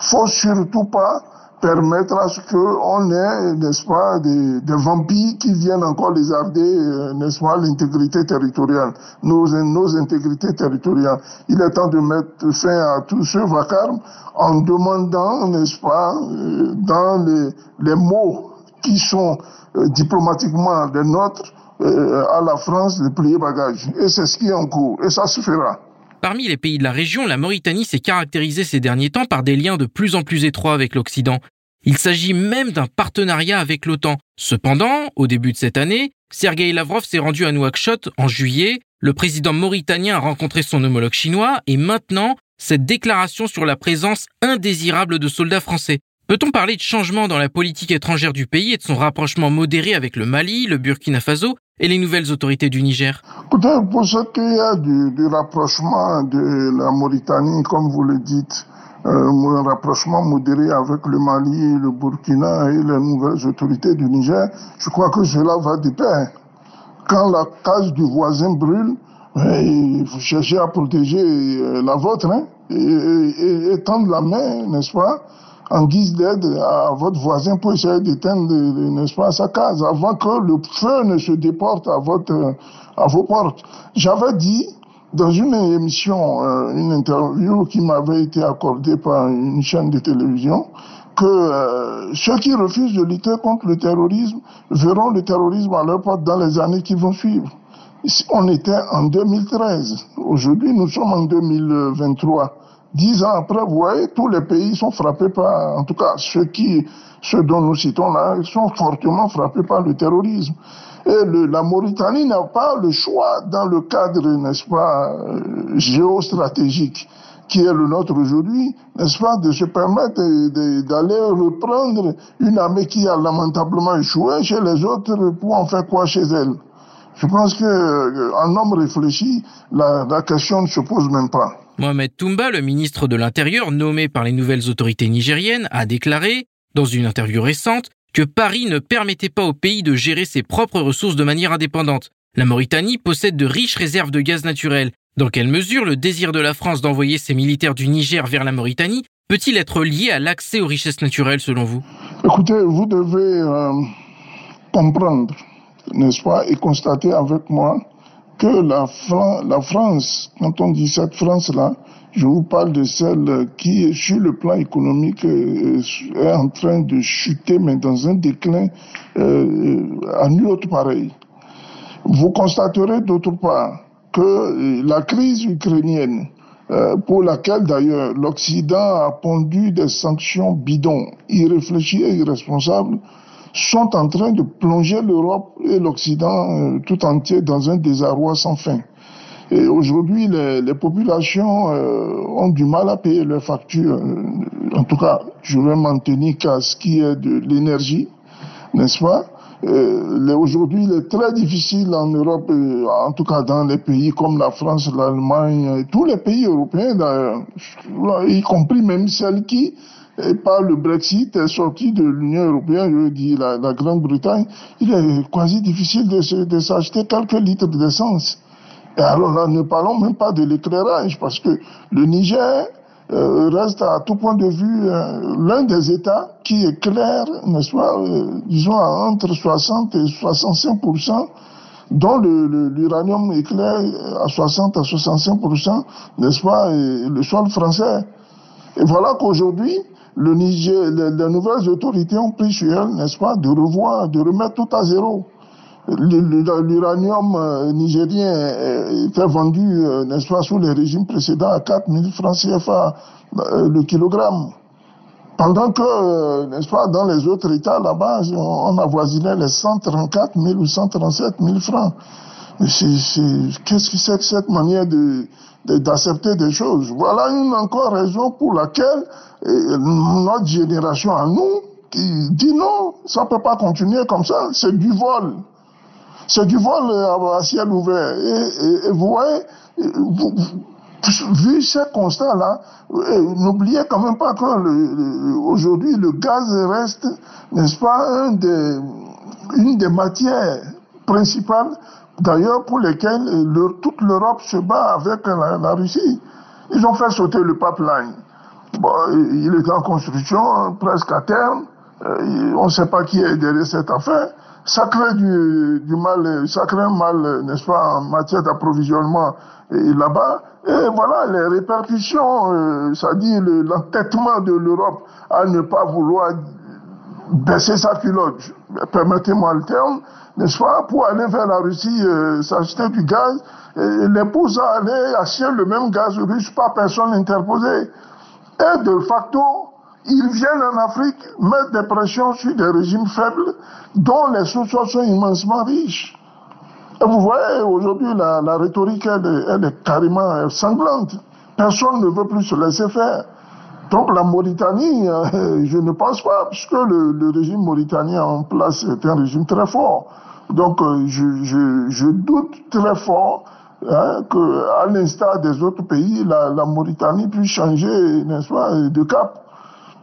Faut surtout pas permettre à ce qu'on ait, n'est-ce pas, des, vampires qui viennent encore lézarder, euh, n'est-ce pas, l'intégrité territoriale, nos, nos intégrités territoriales. Il est temps de mettre fin à tout ce vacarme en demandant, n'est-ce pas, euh, dans les, les, mots qui sont euh, diplomatiquement des nôtres, à la France de plier bagage. Et c'est ce qui est en cours. Et ça se fera. Parmi les pays de la région, la Mauritanie s'est caractérisée ces derniers temps par des liens de plus en plus étroits avec l'Occident. Il s'agit même d'un partenariat avec l'OTAN. Cependant, au début de cette année, Sergei Lavrov s'est rendu à Nouakchott en juillet, le président mauritanien a rencontré son homologue chinois et maintenant, cette déclaration sur la présence indésirable de soldats français. Peut-on parler de changement dans la politique étrangère du pays et de son rapprochement modéré avec le Mali, le Burkina Faso et les nouvelles autorités du Niger? Écoutez, pour ce qui est du, du rapprochement de la Mauritanie, comme vous le dites, euh, un rapprochement modéré avec le Mali, le Burkina et les nouvelles autorités du Niger, je crois que cela va de pair. Quand la case du voisin brûle, il faut chercher à protéger euh, la vôtre, hein, et tendre la main, n'est-ce pas, en guise d'aide à votre voisin pour essayer d'éteindre, n'est-ce pas, sa case, avant que le feu ne se déporte à votre, à vos portes. J'avais dit, dans une émission, euh, une interview qui m'avait été accordée par une chaîne de télévision, que euh, ceux qui refusent de lutter contre le terrorisme verront le terrorisme à leur porte dans les années qui vont suivre. On était en 2013. Aujourd'hui, nous sommes en 2023. Dix ans après, vous voyez, tous les pays sont frappés par, en tout cas, ceux qui, ceux dont nous citons là, sont fortement frappés par le terrorisme. Et la Mauritanie n'a pas le choix dans le cadre, n'est-ce pas, euh, géostratégique qui est le nôtre aujourd'hui, n'est-ce pas, de se permettre d'aller reprendre une armée qui a lamentablement échoué chez les autres pour en faire quoi chez elle. Je pense que euh, un homme réfléchi, la question ne se pose même pas. Mohamed Toumba, le ministre de l'Intérieur nommé par les nouvelles autorités nigériennes, a déclaré, dans une interview récente, que Paris ne permettait pas au pays de gérer ses propres ressources de manière indépendante. La Mauritanie possède de riches réserves de gaz naturel. Dans quelle mesure le désir de la France d'envoyer ses militaires du Niger vers la Mauritanie peut-il être lié à l'accès aux richesses naturelles selon vous? Écoutez, vous devez euh, comprendre n'est-ce pas, et constater avec moi que la, France, quand on dit cette France-là, je vous parle de celle qui, sur le plan économique, euh, est en train de chuter, mais dans un déclin euh, à nul autre pareil. Vous constaterez d'autre part que euh, la crise ukrainienne, pour laquelle d'ailleurs l'Occident a pondu des sanctions bidons, irréfléchies et irresponsables, sont en train de plonger l'Europe et l'Occident tout entier dans un désarroi sans fin. Et aujourd'hui, les, populations euh, ont du mal à payer leurs factures. Euh, en tout cas, je vais m'en tenir qu'à ce qui est de l'énergie, n'est-ce pas? Euh, Aujourd'hui, il est très difficile en Europe, euh, en tout cas dans les pays comme la France, l'Allemagne, tous les pays européens y compris même celles qui, par le Brexit, est sortie de l'Union européenne, je dis la, la Grande-Bretagne, il est quasi difficile de, s'acheter quelques litres d'essence. Et alors là, ne parlons même pas de l'éclairage, parce que le Niger euh, reste à tout point de vue euh, l'un des États qui éclaire, n'est-ce pas, euh, disons, entre 60 et 65% dont l'uranium éclaire à 60 à 65 n'est-ce pas, le sol français. Et voilà qu'aujourd'hui, le Niger, les, les, nouvelles autorités ont pris sur elles, n'est-ce pas, de revoir, de remettre tout à zéro l'uranium euh, nigérien était vendu, euh, n'est-ce pas, sous les régimes précédents à 4 000 francs CFA euh, le kilogramme. Pendant que, n'est-ce pas, dans les autres États là-bas, on avoisinait les 134 000 ou 137 000 francs. Qu'est-ce que c'est que cette manière de, d'accepter des choses? Voilà une encore raison pour laquelle notre génération à nous qui dit non, ça ne peut pas continuer comme ça, c'est du vol. C'est du vol à ciel ouvert. Et, vous voyez, vu ces constats-là, n'oubliez quand même pas qu'aujourd'hui, le, le gaz reste, n'est-ce pas, une des matières principales, d'ailleurs, pour lesquelles toute l'Europe se bat avec la, Russie. Ils ont fait sauter le pipeline. Bon, il est en construction, presque à terme. Euh, on ne sait pas qui est derrière cette affaire ça crée du, mal, ça crée un mal, n'est-ce pas, en matière d'approvisionnement là-bas. Et voilà les répercussions, euh, c'est-à-dire l'entêtement de l'Europe à ne pas vouloir baisser sa culotte, permettez-moi le terme, n'est-ce pas, pour aller vers la Russie euh, s'acheter du gaz, les pousse à aller acheter le même gaz russe par personne interposée. Et de facto, ils viennent en Afrique mettre des pressions sur des régimes faibles dont les sous-sols sont immensement riches. Et vous voyez, aujourd'hui, la, la, rhétorique, elle est, carrément sanglante. Personne ne veut plus se laisser faire. Donc la Mauritanie, euh, je ne pense pas, puisque le, le, régime mauritanien en place est un régime très fort. Donc euh, je, doute très fort hein, qu'à l'instar des autres pays, la, Mauritanie puisse changer, n'est-ce de cap.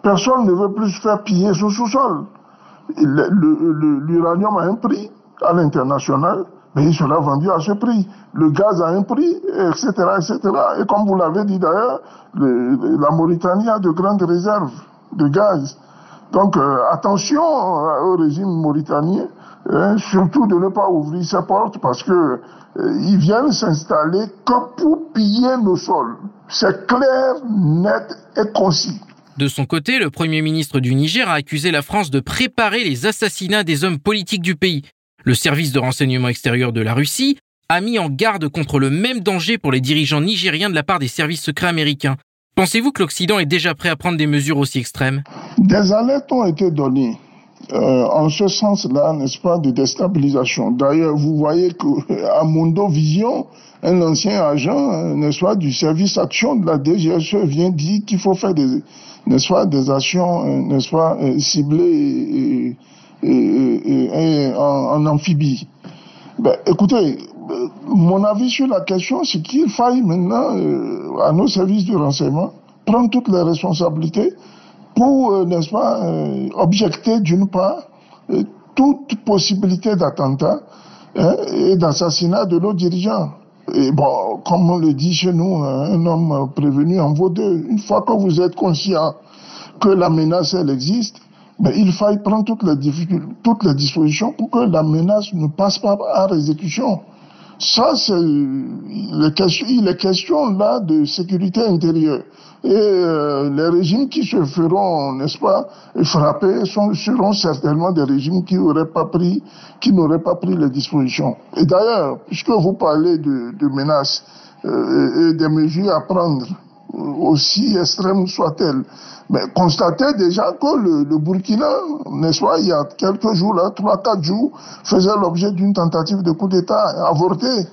Personne ne veut plus faire piller son sous-sol. L'uranium a un prix à l'international, mais il sera vendu à ce prix. Le gaz a un prix, etc. Et comme vous l'avez dit d'ailleurs, la Mauritanie a de grandes réserves de gaz. Donc euh, attention au régime mauritanien, hein, surtout de ne pas ouvrir ses portes parce que euh, viennent s'installer que pour piller nos sols. C'est clair, net et concis. De son côté, le Premier ministre du Niger a accusé la France de préparer les assassinats des hommes politiques du pays. Le service de renseignement extérieur de la Russie a mis en garde contre le même danger pour les dirigeants nigériens de la part des services secrets américains. Pensez-vous que l'Occident est déjà prêt à prendre des mesures aussi extrêmes? Des alertes ont été données. Euh, en ce sens-là, n'est-ce pas, de déstabilisation. D'ailleurs, vous voyez qu'à Mundo Vision, un ancien agent, euh, n'est-ce pas, du service action de la DGSE vient dire qu'il faut faire des, n'est-ce pas, des actions, euh, n'est-ce pas, euh, ciblées et, en, amphibie. Ben, écoutez, mon avis sur la question, c'est qu'il faille maintenant, à nos services de renseignement, prendre toutes les responsabilités pour, n'est-ce pas, objecter d'une part toute possibilité d'attentat hein, et d'assassinat de nos dirigeants. Et bon, comme on le dit chez nous, hein, un homme prévenu en vaut deux. Une fois que vous êtes conscient que la menace, elle existe, mais il faille prendre toutes les, dispositions pour que la menace ne passe pas à l'exécution. Ça, c'est il est question là de sécurité intérieure. Et euh, les régimes qui se feront, n'est-ce pas, frapper seront certainement des régimes qui n'auraient pas pris, les dispositions. Et d'ailleurs, puisque vous parlez de, de menaces euh, et des mesures à prendre, aussi extrêmes soient-elles, mais constatez déjà que le, Burkina, n'est-ce pas, il y a quelques jours, là, trois, quatre jours, faisait l'objet d'une tentative de coup d'État avortée.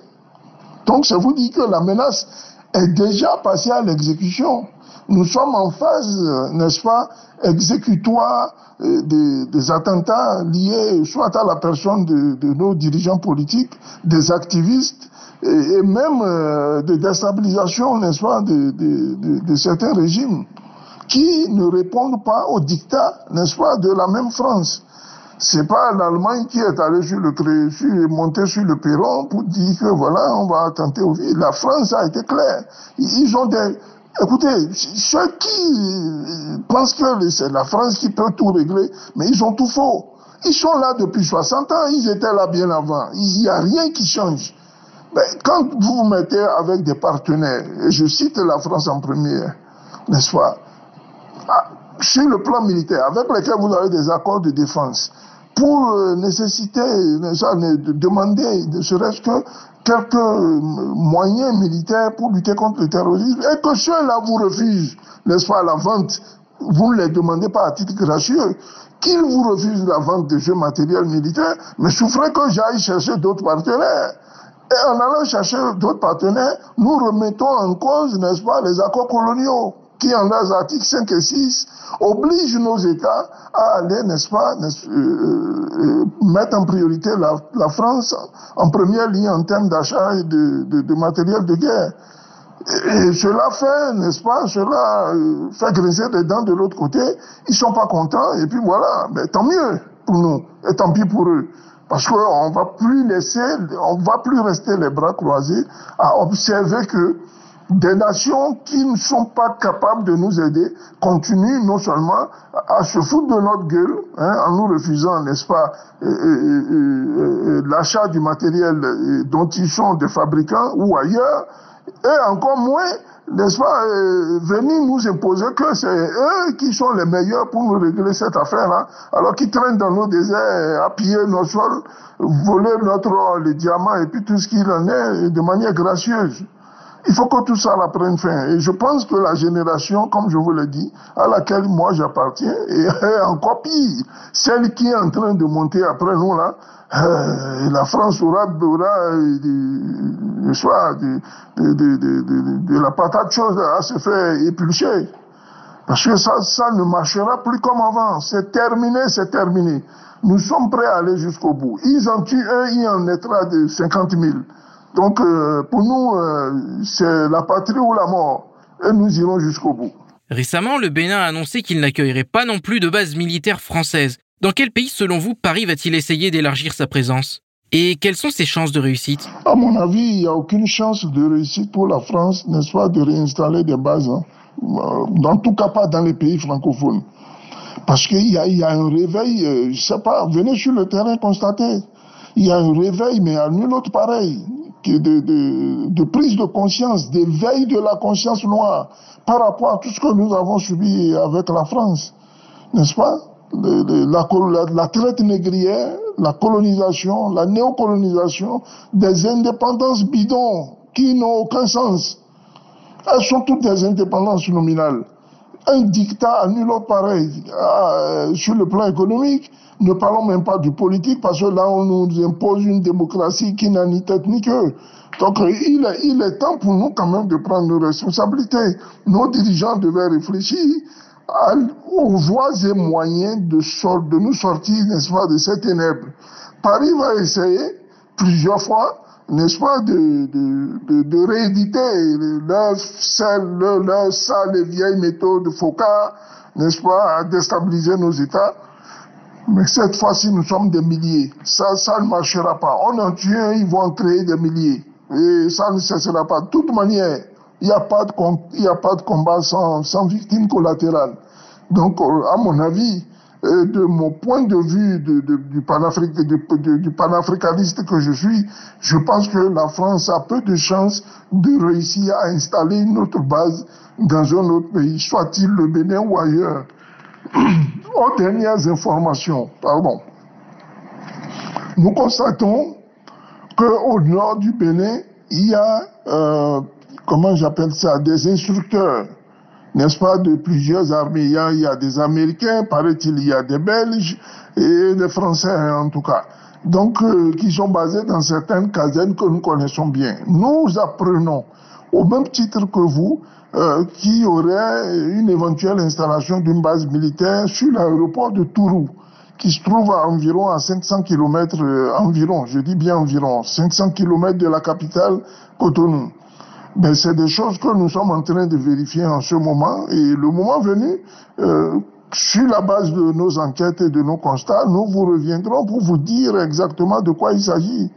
Donc, ça vous dit que la menace est déjà passée à l'exécution. Nous sommes en phase, n'est-ce pas, exécutoire euh, des, attentats liés soit à la personne de, nos dirigeants politiques, des activistes, et, même euh, de déstabilisation, n'est-ce pas, de certains régimes qui ne répondent pas au dictat, n'est-ce pas, de la même France. C'est pas l'Allemagne qui est allée sur le sur, monté sur le perron pour dire que voilà, on va tenter au vie. La France a été claire. Ils ont des, écoutez, ceux qui pensent que c'est la France qui peut tout régler, mais ils ont tout faux. Ils sont là depuis 60 ans, ils étaient là bien avant. Il n'y a rien qui change. Mais quand vous vous mettez avec des partenaires, et je cite la France en premier, n'est-ce pas, sur le plan militaire, avec lesquels vous avez des accords de défense, pour euh, nécessiter, de demander, ne serait-ce que quelques euh, moyens militaires pour lutter contre le terrorisme, et que ceux-là vous refusent, n'est-ce pas, la vente, vous ne les demandez pas à titre gracieux, qu'ils vous refusent la vente de ce matériel militaire, mais souffrez que j'aille chercher d'autres partenaires. Et en allant chercher d'autres partenaires, nous remettons en cause, n'est-ce pas, les accords coloniaux qui en leurs articles 5 et 6 obligent nos États à aller, n'est-ce pas, euh, euh, mettre en priorité la, France en première ligne en termes d'achat de, de, matériel de guerre. Et, cela fait, n'est-ce pas, cela euh, fait grincer les dents de l'autre côté. Ils sont pas contents et puis voilà. Mais tant mieux pour nous et tant pis pour eux. Parce qu'on va plus laisser, on va plus rester les bras croisés à observer que des nations qui ne sont pas capables de nous aider continuent non seulement à se foutre de notre gueule hein, en nous refusant, n'est-ce pas, l'achat du matériel dont ils sont des fabricants ou ailleurs, et encore moins, n'est-ce pas, venir nous imposer que c'est eux qui sont les meilleurs pour nous régler cette affaire-là, alors qu'ils traînent dans nos déserts à nos sols, voler notre or, les diamants et puis tout ce qu'il en est de manière gracieuse. Il faut que tout ça prenne fin. Et je pense que la génération, comme je vous l'ai dit, à laquelle moi j'appartiens, est encore pire. Celle qui est en train de monter après nous, là, euh, la France aura, aura de, soit de, de, de, la patate chose à se faire épulcher. Parce que ça, ça ne marchera plus comme avant. C'est terminé, c'est terminé. Nous sommes prêts à aller jusqu'au bout. Ils en tuent un, il en naîtra de 50 000. Donc, euh, pour nous, euh, c'est la patrie ou la mort. Et nous irons jusqu'au bout. Récemment, le Bénin a annoncé qu'il n'accueillerait pas non plus de base militaire française. Dans quel pays, selon vous, Paris va-t-il essayer d'élargir sa présence? Et quelles sont ses chances de réussite? À mon avis, il n'y a aucune chance de réussite pour la France, n'est-ce pas, de réinstaller des bases. Hein. Dans tout cas, pas dans les pays francophones. Parce qu'il y, y a, un réveil, je euh, je sais pas, venez sur le terrain constater. Il y a un réveil, mais à nul autre pareil de, de, prise de conscience, d'éveil de la conscience noire par rapport à tout ce que nous avons subi avec la France. N'est-ce pas? La, la, traite négrière, la colonisation, la néocolonisation, des indépendances bidons qui n'ont aucun sens. Elles sont toutes des indépendances nominales. Un dictat à nul autre pareil. Euh, sur le plan économique, ne parlons même pas du politique parce que là, on nous impose une démocratie qui n'a ni tête ni queue. Donc, il est, temps pour nous quand même de prendre nos responsabilités. Nos dirigeants devaient réfléchir aux voies et moyens de, de nous sortir, n'est-ce pas, de cette ténèbres. Paris va essayer plusieurs fois, n'est-ce pas, de, de, de, rééditer leurs leur, sales et vieilles méthodes Foucault, n'est-ce pas, à déstabiliser nos États. Mais cette fois-ci, nous sommes des milliers. Ça, ça ne marchera pas. On en tue un, ils vont en créer des milliers. Et ça ne cessera pas. De toute manière, il n'y a, pas de, a pas de combat sans, sans victime collatérale. Donc, à mon avis, de mon point de vue du, panafricaniste que je suis, je pense que la France a peu de chances de réussir à installer une autre base dans un autre pays, soit-il le Bénin ou ailleurs. Aux dernières informations, pardon, nous constatons qu'au nord du Bénin, il y a, euh, comment j'appelle ça, des instructeurs n'est-ce pas, de plusieurs armées. Il y a, des Américains, paraît-il, il y a des Belges et des Français en tout cas. Donc, euh, qui sont basés dans certaines casernes que nous connaissons bien. Nous apprenons, au même titre que vous, euh, qu'il y aurait une éventuelle installation d'une base militaire sur l'aéroport de Tourou, qui se trouve à environ à 500 km, euh, environ, je dis bien environ, 500 km de la capitale Cotonou. Ben, c'est des choses que nous sommes en train de vérifier en ce moment. Et le moment venu, euh, sur la base de nos enquêtes et de nos constats, nous vous reviendrons pour vous dire exactement de quoi il s'agit.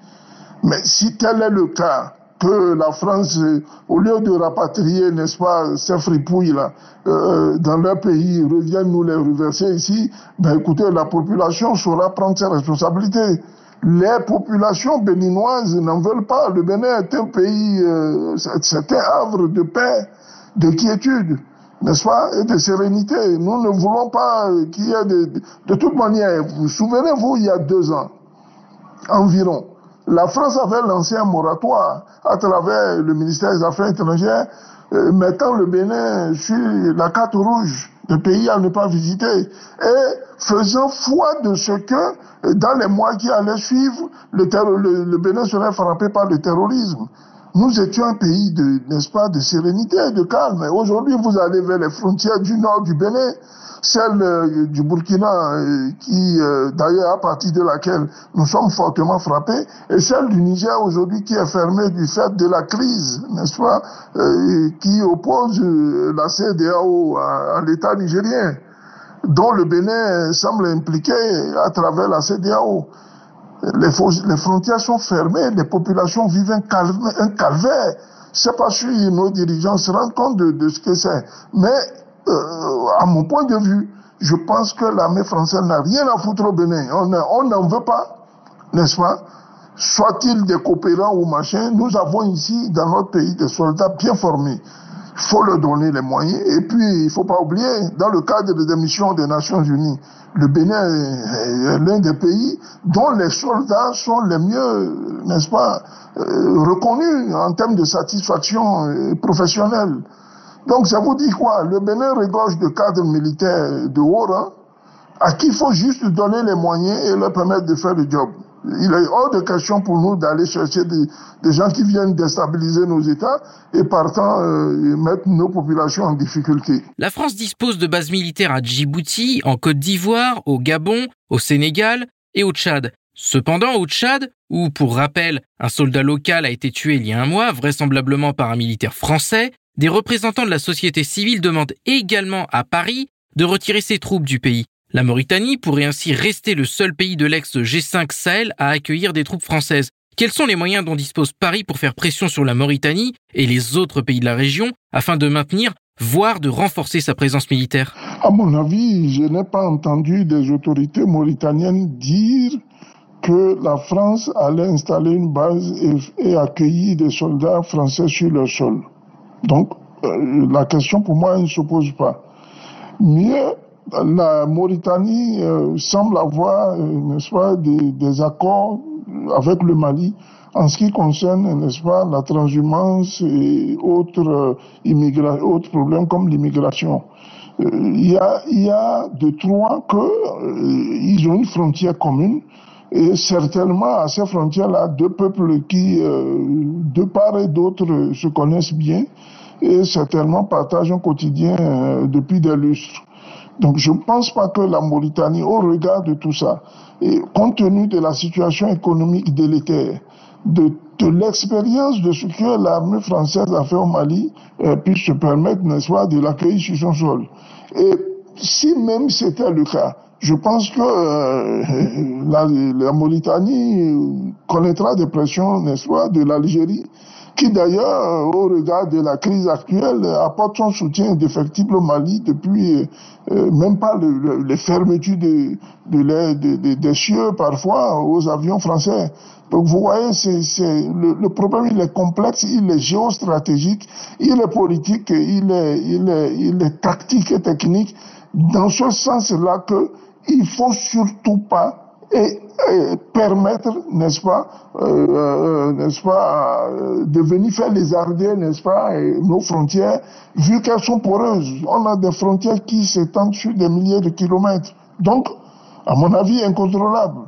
Mais si tel est le cas, que la France, au lieu de rapatrier, n'est-ce pas, ces fripouilles-là, euh, dans leur pays, reviennent nous les reverser ici, ben écoutez, la population saura prendre ses responsabilités les populations béninoises n'en veulent pas. Le Bénin est un pays, euh, c'est un havre de paix, de quiétude, n'est-ce pas, et de sérénité. Nous ne voulons pas qu'il y ait de, de toute manière, vous souvenez-vous, il y a deux ans, environ, la France avait lancé un moratoire à travers le ministère des Affaires étrangères, euh, mettant le Bénin sur la carte rouge de pays à ne pas visiter et faisant foi de ce que dans les mois qui allaient suivre, le, le, le Bénin serait frappé par le terrorisme. Nous étions un pays de, n'est-ce pas, de sérénité, de calme. Aujourd'hui, vous allez vers les frontières du nord du Bénin, celle euh, du Burkina, euh, qui euh, d'ailleurs à partir de laquelle nous sommes fortement frappés, et celle du Niger aujourd'hui qui est fermée du fait de la crise, n'est-ce pas, qui oppose la CDAO à l'État nigérien dont le Bénin semble impliqué à travers la CDAO. Les, frontières sont fermées, les populations vivent un, calvaire. C'est pas sûr nos dirigeants se rendent compte de, ce que c'est. Mais, euh, à mon point de vue, je pense que l'armée française n'a rien à foutre au Bénin. On n'en veut pas, n'est-ce pas? Soit-il des coopérants ou machin, nous avons ici, dans notre pays, des soldats bien formés. Faut leur donner les moyens. Et puis, il ne faut pas oublier, dans le cadre des missions des Nations Unies, le Bénin est l'un des pays dont les soldats sont les mieux, n'est-ce pas, euh, reconnus en termes de satisfaction euh, professionnelle. Donc, ça vous dit quoi? Le Bénin regorge de cadres militaires de haut rang à qui il faut juste donner les moyens et leur permettre de faire le job il est hors de question pour nous d'aller chercher des, gens qui viennent déstabiliser nos États et partant euh, mettre nos populations en difficulté. La France dispose de bases militaires à Djibouti, en Côte d'Ivoire, au Gabon, au Sénégal et au Tchad. Cependant, au Tchad, où, pour rappel, un soldat local a été tué il y a un mois, vraisemblablement par un militaire français, des représentants de la société civile demandent également à Paris de retirer ses troupes du pays. La Mauritanie pourrait ainsi rester le seul pays de l'ex-G5 Sahel à accueillir des troupes françaises. Quels sont les moyens dont dispose Paris pour faire pression sur la Mauritanie et les autres pays de la région afin de maintenir, voire de renforcer sa présence militaire? À mon avis, je n'ai pas entendu des autorités mauritaniennes dire que la France allait installer une base et, accueillir des soldats français sur leur sol. Donc, euh, la question pour moi ne se pose pas. Mieux, la Mauritanie euh, semble avoir, euh, n'est-ce pas, des, accords avec le Mali en ce qui concerne, n'est-ce pas, la transhumance et autres, euh, problèmes comme l'immigration. Il y a de trois qu'ils ont une frontière commune et certainement à ces frontières-là, deux peuples qui, de part et d'autre, se connaissent bien et certainement partagent un quotidien depuis des lustres. Donc je ne pense pas que la Mauritanie, au regard de tout ça, et compte tenu de la situation économique délétère, de, de l'expérience de ce que l'armée française a fait au Mali, euh, puisse se permettre, n'est-ce pas, de l'accueillir sur son sol. Et si même c'était le cas, je pense que euh, la, la, Mauritanie connaîtra des pressions, n'est-ce pas, de l'Algérie, qui d'ailleurs, au regard de la crise actuelle, apporte son soutien indéfectible au Mali depuis euh, même pas le, les fermetures de, de, des cieux parfois aux avions français. Donc vous voyez, le, problème il est complexe, il est géostratégique, il est politique, il est tactique et technique. Dans ce sens-là que il faut surtout pas et, permettre, n'est-ce pas, euh, euh, n'est-ce pas, euh, de venir faire les arder, n'est-ce pas, nos frontières, vu qu'elles sont poreuses. On a des frontières qui s'étendent sur des milliers de kilomètres. Donc, à mon avis, incontrôlable.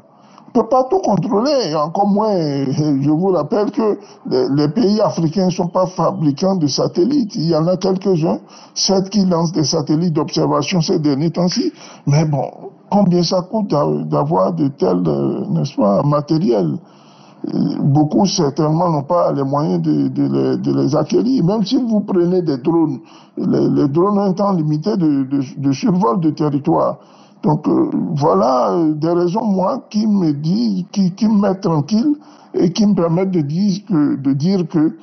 On ne peut pas tout contrôler, encore moins, je vous rappelle que les, pays africains ne sont pas fabricants de satellites. Il y en a quelques-uns, ceux qui lancent des satellites d'observation ces derniers temps-ci. Mais bon, combien ça coûte d'avoir de tels, euh, n'est-ce pas, matériels. Beaucoup certainement n'ont pas les moyens de, les, de, acquérir. Même si vous prenez des drones, les, drones ont un temps limité de, survol de territoire. Donc euh, voilà euh, des raisons, moi, qui me disent, qui, qui me mettent tranquille et qui me permettent de dire que, de dire que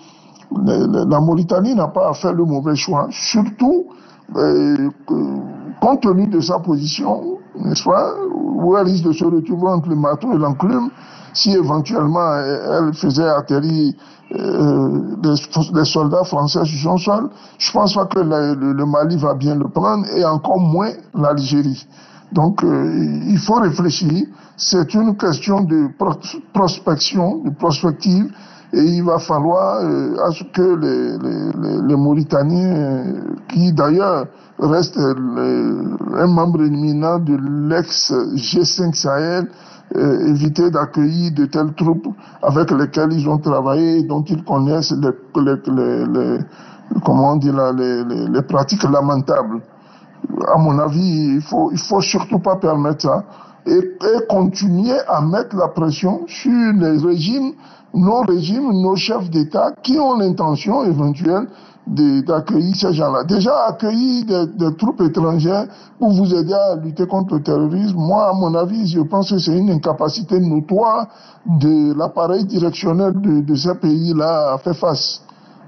la Mauritanie n'a pas à faire le mauvais choix, surtout euh, compte tenu de sa position n'est-ce pas, où elle risque de se retrouver entre le marteau et l'enclume si éventuellement elle faisait atterrir euh, des, soldats français sur son sol. Je pense pas que le, Mali va bien le prendre et encore moins l'Algérie. Donc euh, il faut réfléchir. C'est une question de prospection, de prospective et il va falloir euh, à ce que les, les, les Mauritaniens, euh, qui d'ailleurs restent un membre éminent de l'ex-G5 Sahel, euh, éviter d'accueillir de telles troupes avec lesquelles ils ont travaillé, dont ils connaissent les, les, comment dire les, les, pratiques lamentables. À mon avis, il faut, faut surtout pas permettre ça et, et continuer à mettre la pression sur les régimes nos régimes, nos chefs d'État qui ont l'intention éventuelle d'accueillir ces gens-là. Déjà, accueillir des, troupes étrangères pour vous aider à lutter contre le terrorisme, moi, à mon avis, je pense que c'est une incapacité notoire de l'appareil directionnel de, de ces pays-là à faire face,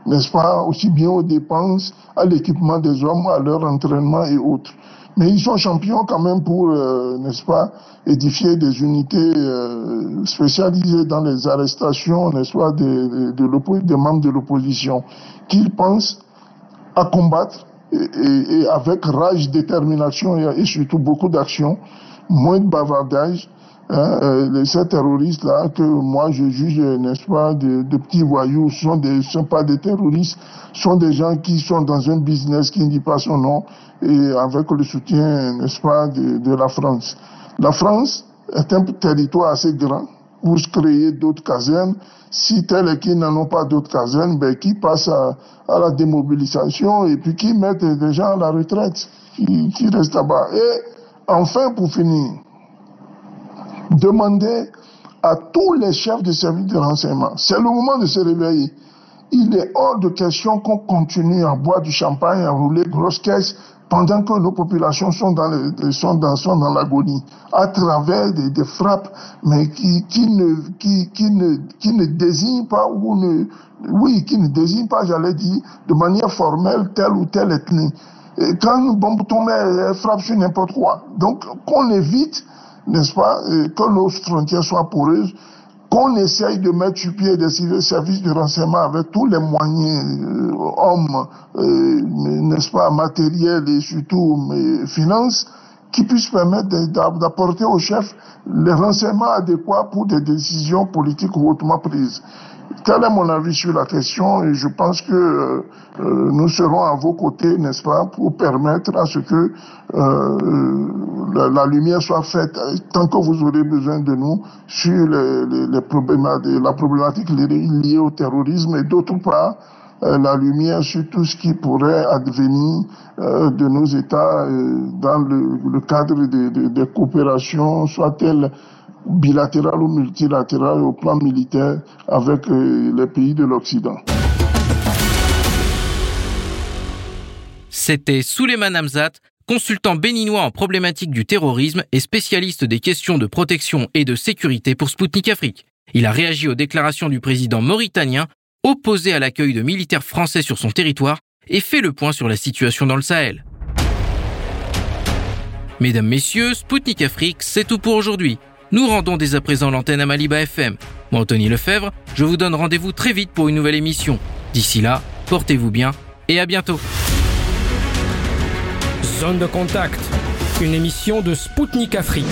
n'est-ce pas, aussi bien aux dépenses, à l'équipement des hommes, à leur entraînement et autres. Mais ils sont champions quand même pour, euh, n'est-ce pas, édifier des unités euh, spécialisées dans les arrestations, n'est-ce pas, des, de, des membres de l'opposition, qu'ils pensent à combattre et, et, avec rage, détermination et, et surtout beaucoup d'action, moins de bavardage, Hein, euh, ces terroristes-là, que moi je juge, n'est-ce pas, de, petits voyous, sont des, sont pas des terroristes, sont des gens qui sont dans un business qui ne dit pas son nom, et avec le soutien, n'est-ce pas, de, la France. La France est un territoire assez grand pour créer d'autres casernes. Si tel et qui n'en ont pas d'autres casernes, ben, qui passent à, la démobilisation et puis qui mettent des gens à la retraite, qui restent là-bas. Et enfin, pour finir, demander à tous les chefs de services de renseignement, c'est le moment de se réveiller. Il est hors de question qu'on continue à boire du champagne, à rouler grosse caisse pendant que nos populations sont dans, le, sont l'agonie, à travers des, frappes, mais qui, ne, désignent pas, oui, qui ne désignent pas, j'allais dire, de manière formelle, telle ou telle ethnie. Et quand une bombe tombe, elle frappe sur n'importe quoi. Donc, qu'on évite n'est-ce pas, que nos frontières soient poreuses, qu'on essaye de mettre sur pied des services de renseignement avec tous les moyens, euh, hommes, euh, n'est-ce pas, matériels et surtout finances, qui puissent permettre d'apporter aux chefs les renseignements adéquats pour des décisions politiques hautement prises. Tel est mon avis sur la question et je pense que euh, euh, nous serons à vos côtés, n'est-ce pas, pour permettre à ce que euh, la, lumière soit faite tant que vous aurez besoin de nous sur les, problématiques, la problématique liée au terrorisme et d'autre part la lumière sur tout ce qui pourrait advenir de nos États dans le, cadre des de, de coopérations, soit-elles bilatéral ou multilatéral au plan militaire avec euh, les pays de l'Occident. C'était Souleymane Hamzat, consultant béninois en problématique du terrorisme et spécialiste des questions de protection et de sécurité pour Sputnik Afrique. Il a réagi aux déclarations du président mauritanien opposé à l'accueil de militaires français sur son territoire et fait le point sur la situation dans le Sahel. Mesdames, Messieurs, Spoutnik Afrique, c'est tout pour aujourd'hui. Nous rendons dès à présent l'antenne à Maliba FM. Moi, Anthony Lefebvre, je vous donne rendez-vous très vite pour une nouvelle émission. D'ici là, portez-vous bien et à bientôt. Zone de contact, une émission de Spoutnik Afrique.